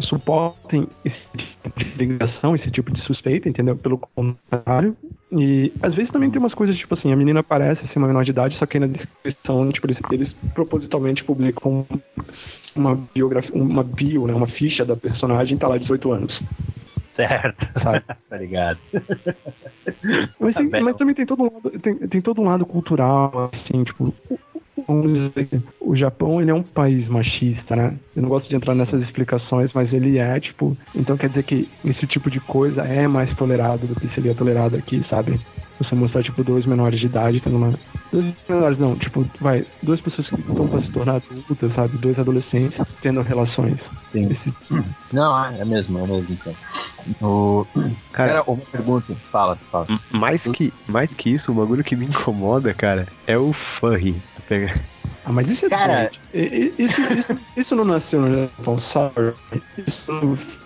suportem esse tipo de ligação, esse tipo de suspeita, entendeu? Pelo contrário. E às vezes também tem umas coisas, tipo assim, a menina parece ser uma menor de idade, só que aí na descrição, tipo, eles, eles propositalmente publicam uma biografia, uma bio, né? Uma ficha da personagem tá lá 18 anos. Certo. Sabe? tá ligado. Mas, tem- Tá mas também tem todo um lado, tem, tem todo um lado cultural, assim, tipo, o Japão ele é um país machista, né? Eu não gosto de entrar nessas explicações, mas ele é, tipo, então quer dizer que esse tipo de coisa é mais tolerado do que seria tolerado aqui, sabe? Você mostrar, tipo, dois menores de idade tendo uma. Dois menores, não, tipo, vai, duas pessoas que estão pra se tornar adultas, sabe? Dois adolescentes tendo relações. Sim. Esse- Não, é mesmo, é mesmo, então. O... Cara, Cara, uma pergunta. Fala, fala. mais que, mais que isso, o bagulho que me incomoda, cara, é o furry. Pega- Ah, mas isso é Cara- Isso, isso, isso não nasceu no Japão, sorry. Isso,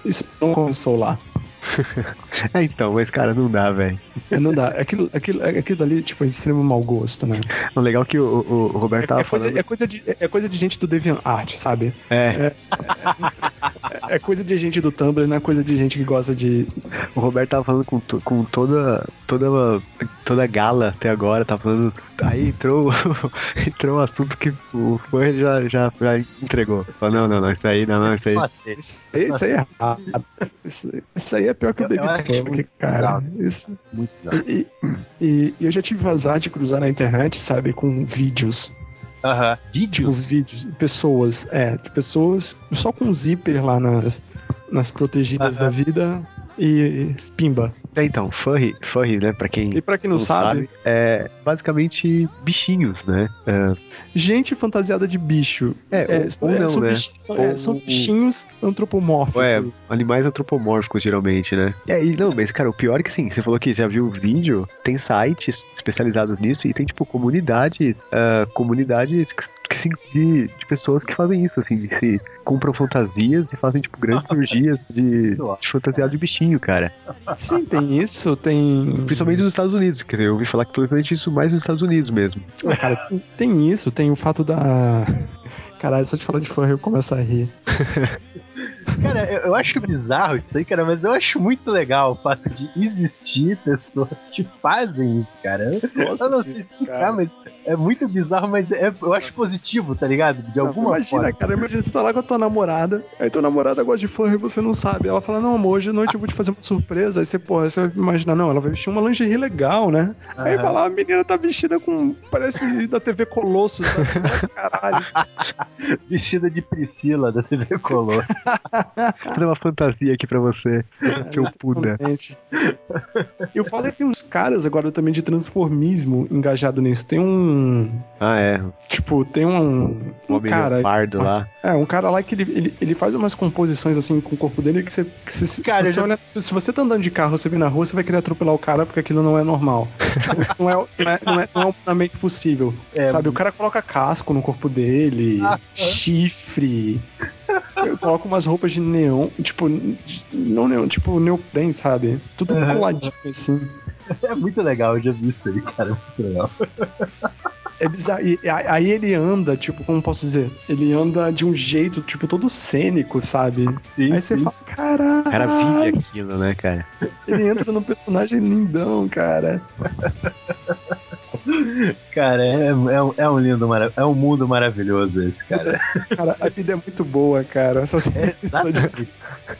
isso não começou lá. É, então, mas, cara, não dá, velho. É, Não dá. Aquilo, aquilo, aquilo dali, tipo, é extremo mau gosto, né? O legal é que o, o, o Roberto tava É coisa, falando. é, coisa de, é coisa de gente do DeviantArt, sabe? É, É coisa de gente do Tumblr, não é coisa de gente que gosta de. o Roberto tava falando com, com toda, toda toda gala até agora, tá falando. Aí entrou, entrou um assunto que o fã já, já, já entregou. Falou, não, não, não, isso aí, não, não, isso aí. Isso, isso aí é errado. Isso, isso aí é pior que o Eu- Baby Funk, cara. bizarro. Isso, muito bizarro. e, e- e eu já tive azar de cruzar na internet, sabe, com vídeos. Aham. Tipo, Vídeos? vídeos, pessoas, é, de pessoas só com zíper lá nas, nas protegidas da vida e pimba. É, então, furry, furry, né, pra quem E pra quem não, sabe, é basicamente bichinhos, né? É, gente fantasiada de bicho. É, ou- são, ou não, são né? bichi- são, é, Ou- são bichinhos antropomórficos. É, animais antropomórficos, geralmente, né? É, e não, mas, cara, o pior é que sim, você falou que já viu o vídeo, tem sites especializados nisso e tem, tipo, comunidades, ah, comunidades que, que se, de, de pessoas que fazem isso, assim, de se compram fantasias e fazem, tipo, grandes orgias de, de fantasiado de bichinho, cara. Sim, tem isso, tem. Principalmente nos Estados Unidos, quer dizer, eu ouvi falar que principalmente isso mais nos Estados Unidos mesmo. Ah, cara, tem, tem isso, tem o fato da. Caralho, só de falar de furry eu começo a rir. Cara, eu, eu acho bizarro isso aí, cara, mas eu acho muito legal o fato de existir pessoas que fazem isso, cara. Eu, Nossa, eu não sei explicar, cara. mas é muito bizarro, mas é- eu acho positivo, tá ligado? De alguma imagina, forma. cara, imagina você tá lá com a tua namorada, aí tua namorada gosta de furry e você não sabe. Ela fala, não, amor, hoje à noite eu vou te fazer uma surpresa. Aí você, porra, você vai imaginar, não, ela vai vestir uma lingerie legal, né? Aí vai lá, a menina tá vestida com. Parece da TV Colosso, sabe? Caralho. Vestida de Priscila da TV Color. Vou fazer uma fantasia aqui pra você, felpuda. Exatamente. E o foda é que tem uns caras agora também de transformismo engajado nisso. Tem um. Ah, é, Tipo, tem um. Um cara. leopardo lá. É, um cara lá que ele, ele, ele faz umas composições assim com o corpo dele que você. Que se, se Cara, você eu já- olha- se você tá andando de carro, você vê na rua, você vai querer atropelar o cara porque aquilo não é normal. Tipo, não, é, não, é, não, é, não é humanamente possível. É, sabe? O cara coloca casco no corpo dele, Ah, chifre. Coloca umas roupas de neon, tipo, não neon, tipo neoprene, sabe? Tudo coladinho assim. É muito legal, eu já vi isso aí, cara. É muito legal. É bizarro. E a- aí ele anda, tipo, como posso dizer? Ele anda de um jeito, tipo, todo cênico, sabe? Sim, aí você sim. fala, caralho. O cara vive aquilo, né, cara? Ele entra num personagem lindão, cara. Cara, é, é, um- é um lindo, é um mundo maravilhoso esse, cara. Cara, a vida é muito boa, cara. Só tem... É, exatamente.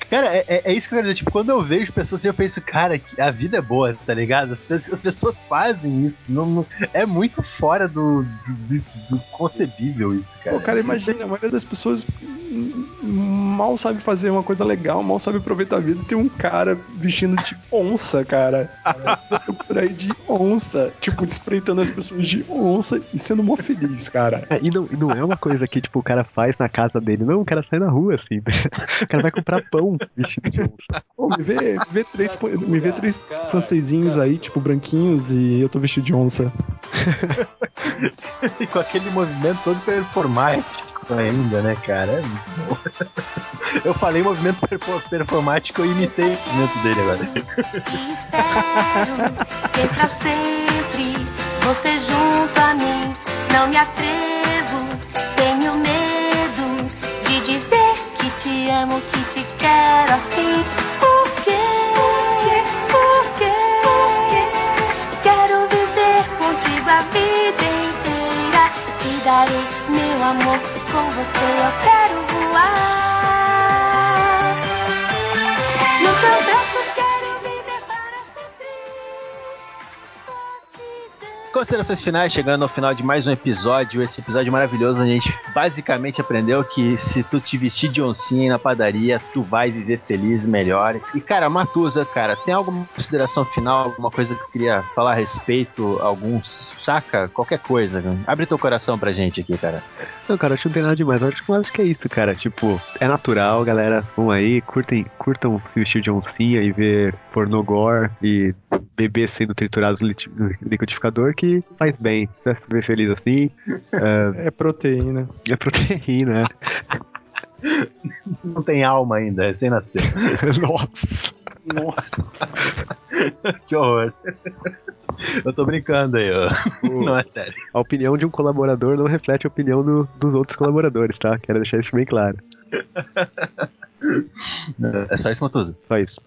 Cara, é, é- é isso que eu quero dizer. Tipo, quando eu vejo pessoas assim, eu penso, cara, que a vida é boa, tá ligado? As, as pessoas fazem isso. Não, não- é muito fora do, do, do- concebível isso, cara. Pô, cara, imagina, a maioria das pessoas mal sabe fazer uma coisa legal, mal sabe aproveitar a vida. Tem um cara vestindo de onça, cara. Por aí de onça. Tipo, espreitando as pessoas de onça e sendo mó feliz, cara. É, e não, e não é uma coisa que, tipo, o cara faz na casa dele. Não, o cara sai na rua, assim. O cara vai comprar pão vestido de onça. Pô, me vê, me vê três, me vê três francesinhos aí, tipo, branquinhos, e eu tô vestido de onça. E com aquele movimento todo performático ainda, né, cara? É muito bom. Eu falei movimento perfor- performático, eu imitei o movimento dele agora. Espero Não me atrevo, tenho medo de dizer que te amo, que te quero Considerações finais, chegando ao final de mais um episódio. Esse episódio maravilhoso, onde a gente basicamente aprendeu que se tu te vestir de oncinha na padaria, tu vai viver feliz, melhor. E, cara, Matusa, cara, tem alguma consideração final, alguma coisa que eu queria falar a respeito? Alguns, saca? Qualquer coisa. né? Abre teu coração pra gente aqui, cara. Não, cara, acho que não tem nada demais. Eu acho, acho que é isso, cara. Tipo, é natural, galera. Vão aí, curtem, curtam se vestir de oncinha e ver pornô gore e bebês sendo triturados no liquidificador que faz bem. Você se ver feliz assim. É proteína. É proteína. Não tem alma ainda, recém nasceu. Nossa. Nossa. que horror. Eu tô brincando aí, ó. Não é sério. A opinião de um colaborador não reflete a opinião do- dos outros colaboradores, tá? Quero deixar isso bem claro. É só isso, Matuso. Só isso.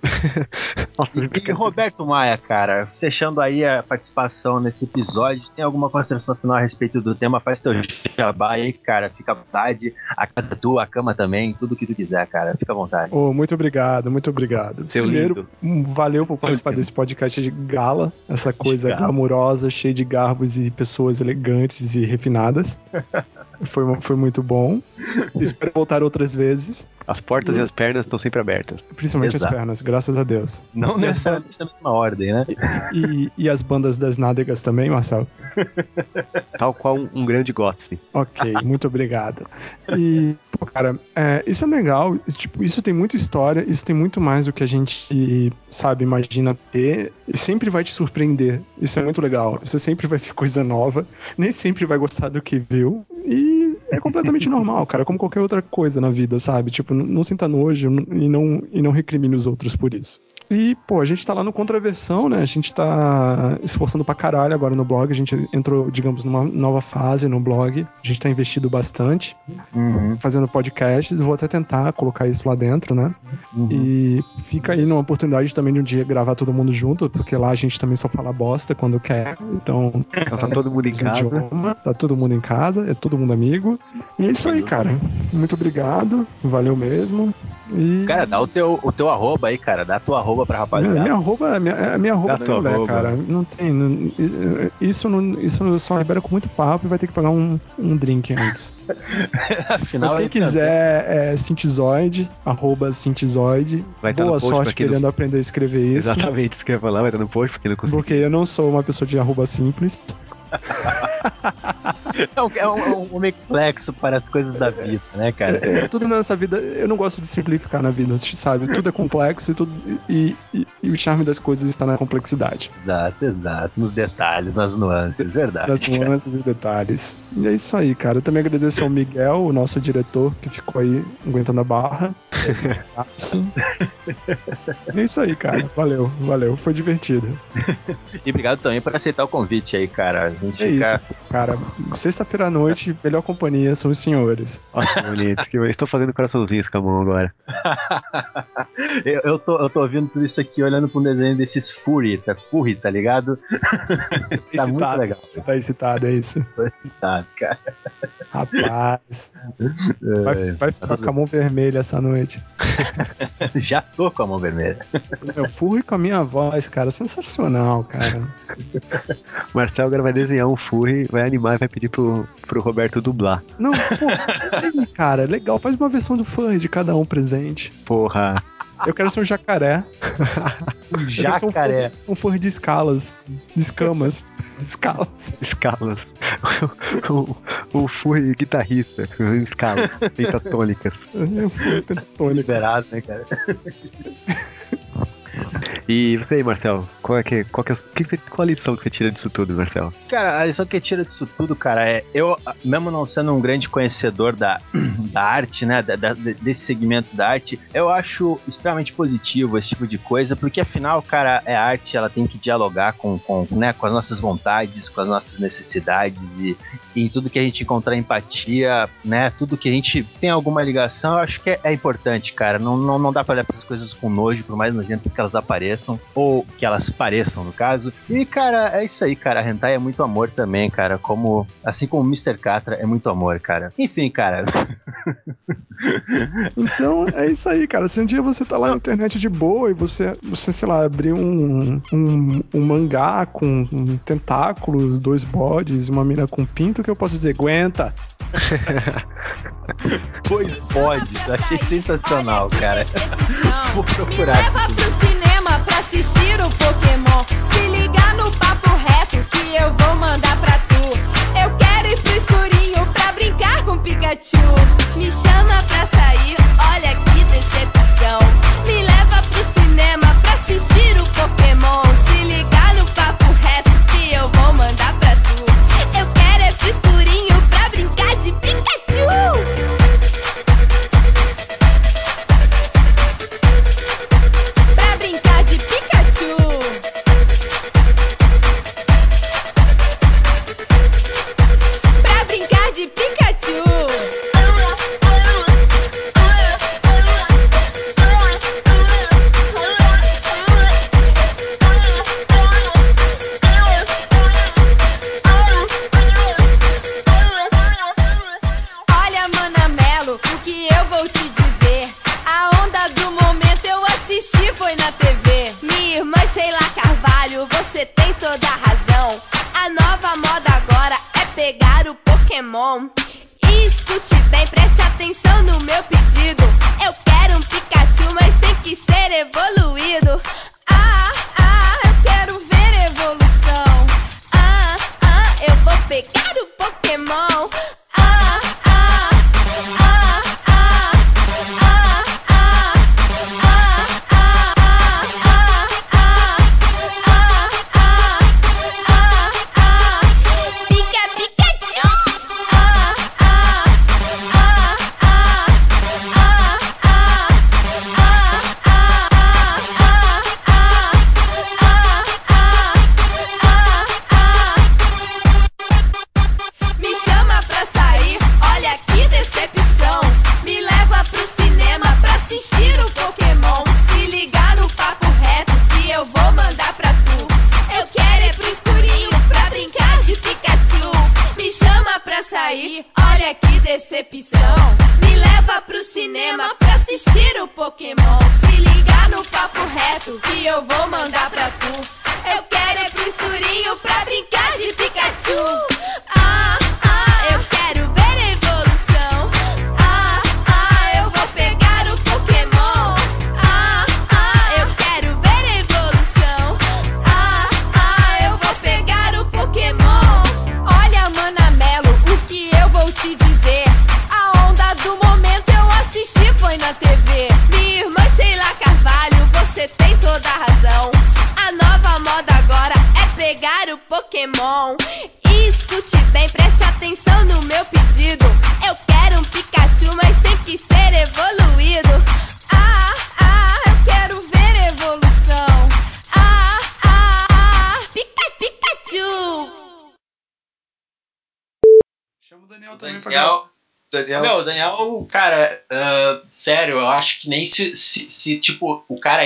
Nossa, E Roberto Maia, cara, fechando aí a participação nesse episódio, tem alguma consideração final a respeito do tema? Faz teu jabá aí, cara, fica à vontade. A casa é tua, a cama também, tudo que tu quiser, cara, fica à vontade. Ô, muito obrigado, muito obrigado. Seu Primeiro, lindo. um valeu por participar lindo. desse podcast de gala, essa coisa gala. glamurosa, cheia de garbos e pessoas elegantes e refinadas. Foi, foi muito bom. Espero voltar outras vezes, As portas e as pernas estão sempre abertas. principalmente Exato. as pernas, graças a Deus. Não as necessariamente na mesma ordem, né? E, e as bandas das nádegas também, Marcelo? Tal qual um, um grande gótico. Ok, muito obrigado. E, pô, cara, é, isso é legal. Isso, tipo, isso tem muita história, isso tem muito mais do que a gente, sabe, imagina ter. E sempre vai te surpreender. Isso é muito legal. Você sempre vai ver coisa nova, nem sempre vai gostar do que viu. E é completamente normal, cara, como qualquer outra coisa na vida, sabe? Tipo, não, sinta nojo e não, e não recrimine os outros por isso. E, pô, a gente tá lá no Contraversão, né? A gente tá esforçando pra caralho agora no blog. A gente entrou, digamos, numa nova fase no blog. A gente tá investido bastante, Uhum, fazendo podcasts. Vou até tentar colocar isso lá dentro, né? uhum. E fica aí numa oportunidade também de um dia gravar todo mundo junto, porque lá a gente também só fala bosta quando quer. Então, Tá todo mundo em casa. idioma, tá todo mundo em casa, é todo mundo amigo. E é isso aí, cara. Muito obrigado, valeu mesmo. E. Cara, dá o teu, o teu arroba aí, cara. Dá a tua arroba pra rapaziada. minha arroba, minha, minha arroba Dá é mulher, arroba. cara. Não tem. não- isso, não, isso só libera com muito papo e vai ter que pagar um, um drink antes. Afinal, Mas quem é- quiser é Cintizoide, arroba Cintizoide. Vai no Boa sorte quem não- querendo aprender a escrever isso. Exatamente, isso que eu ia falar, vai estar no post, porque não conseguiu. Porque eu não sou uma pessoa de arroba simples. É um, é um- é um homem complexo para as coisas da vida, né, cara? É, tudo nessa vida, eu não gosto de simplificar na vida, sabe? Tudo é complexo e, tudo, e, e- e o charme das coisas está na complexidade. Exato, exato. Nos detalhes, nas nuances, verdade. Das nuances e detalhes. E é isso aí, cara. Eu também agradeço ao Miguel, o nosso diretor, que ficou aí aguentando a barra. E é isso aí, cara. Valeu, valeu. Foi divertido. E obrigado também por aceitar o convite aí, cara. Gente É fica. isso, cara. Sexta-feira à noite, melhor companhia são os senhores. Olha que bonito. que eu estou fazendo coraçãozinhos com a mão agora. Eu, eu, tô, eu tô ouvindo tudo isso aqui olhando pra um desenho desses Furry, tá? Furry, tá ligado? Tá muito Excitado. legal. Você tá excitado, é isso. Tô excitado, cara. Rapaz. Vai, É, vai ficar com a mão vermelha essa noite. Já tô com a mão vermelha. Eu fui com a minha voz, cara. Sensacional, cara. Marcel agora vai desenhar um furry, vai animar e vai pedir pro, pro Roberto dublar. Não, pô, aí, cara, legal. Faz uma versão do furry de cada um presente. Porra. Eu quero ser um jacaré. Um Eu um jacaré. um furry de escalas. De escamas. Escalas. Escalas. o, o furry guitarrista. Escalas. Pentatônicas. É um furry pentatônico. Liberado, né, cara? E você aí, Marcel, qual é que, qual que é, que qual a lição que você tira disso tudo, Marcel? Cara, a lição que tira disso tudo, cara, é eu, mesmo não sendo um grande conhecedor da, da arte, né, da- da- desse segmento da arte, eu acho extremamente positivo esse tipo de coisa, porque afinal, cara, é arte, ela tem que dialogar com, com, né, com as nossas vontades, com as nossas necessidades e, e tudo que a gente encontrar empatia, né, tudo que a gente tem alguma ligação, eu acho que é, é importante, cara. Não, não, não dá pra olhar para as coisas com nojo, por mais nojentas que elas apareçam, ou que elas pareçam, no caso. E, cara, é isso aí, cara. A Hentai é muito amor também, cara. Como, assim como o Mr. Catra é muito amor, cara. Enfim, cara. Então é isso aí, cara. Se um dia você tá lá na internet de boa e você, você sei lá, abrir um, um, um mangá com um tentáculos, dois bodes, uma mina com pinto, que eu posso dizer? Aguenta! Pois pode, achei sensacional, cara. Vou procurar. Leva pro cinema pra assistir o Pokémon. Se ligar no papo reto que eu vou mandar pra Pikachu. Me chama pra sair, olha que decepção. Me leva pro cinema pra assistir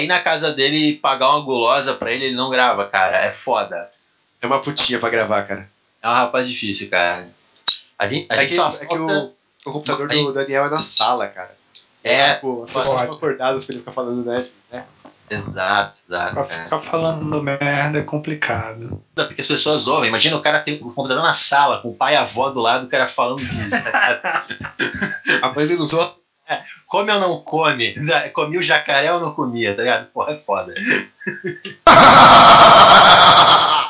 ir na casa dele e pagar uma gulosa pra ele, ele não grava, cara. É foda. É uma putinha pra gravar, cara. É um rapaz difícil, cara. A gente, a é gente que, só é que o, o computador do gente... Daniel é na sala, cara. É. Então, tipo, as pessoas são acordadas pra ele ficar falando né? Exato, exato. Pra ficar falando merda é complicado. Porque as pessoas ouvem. Imagina o cara tem o computador na sala, com o pai e a avó do lado, o cara falando disso. Tá a mãe dele usou come ou não come? Né, comi o jacaré ou não comia, tá ligado? Porra, é foda.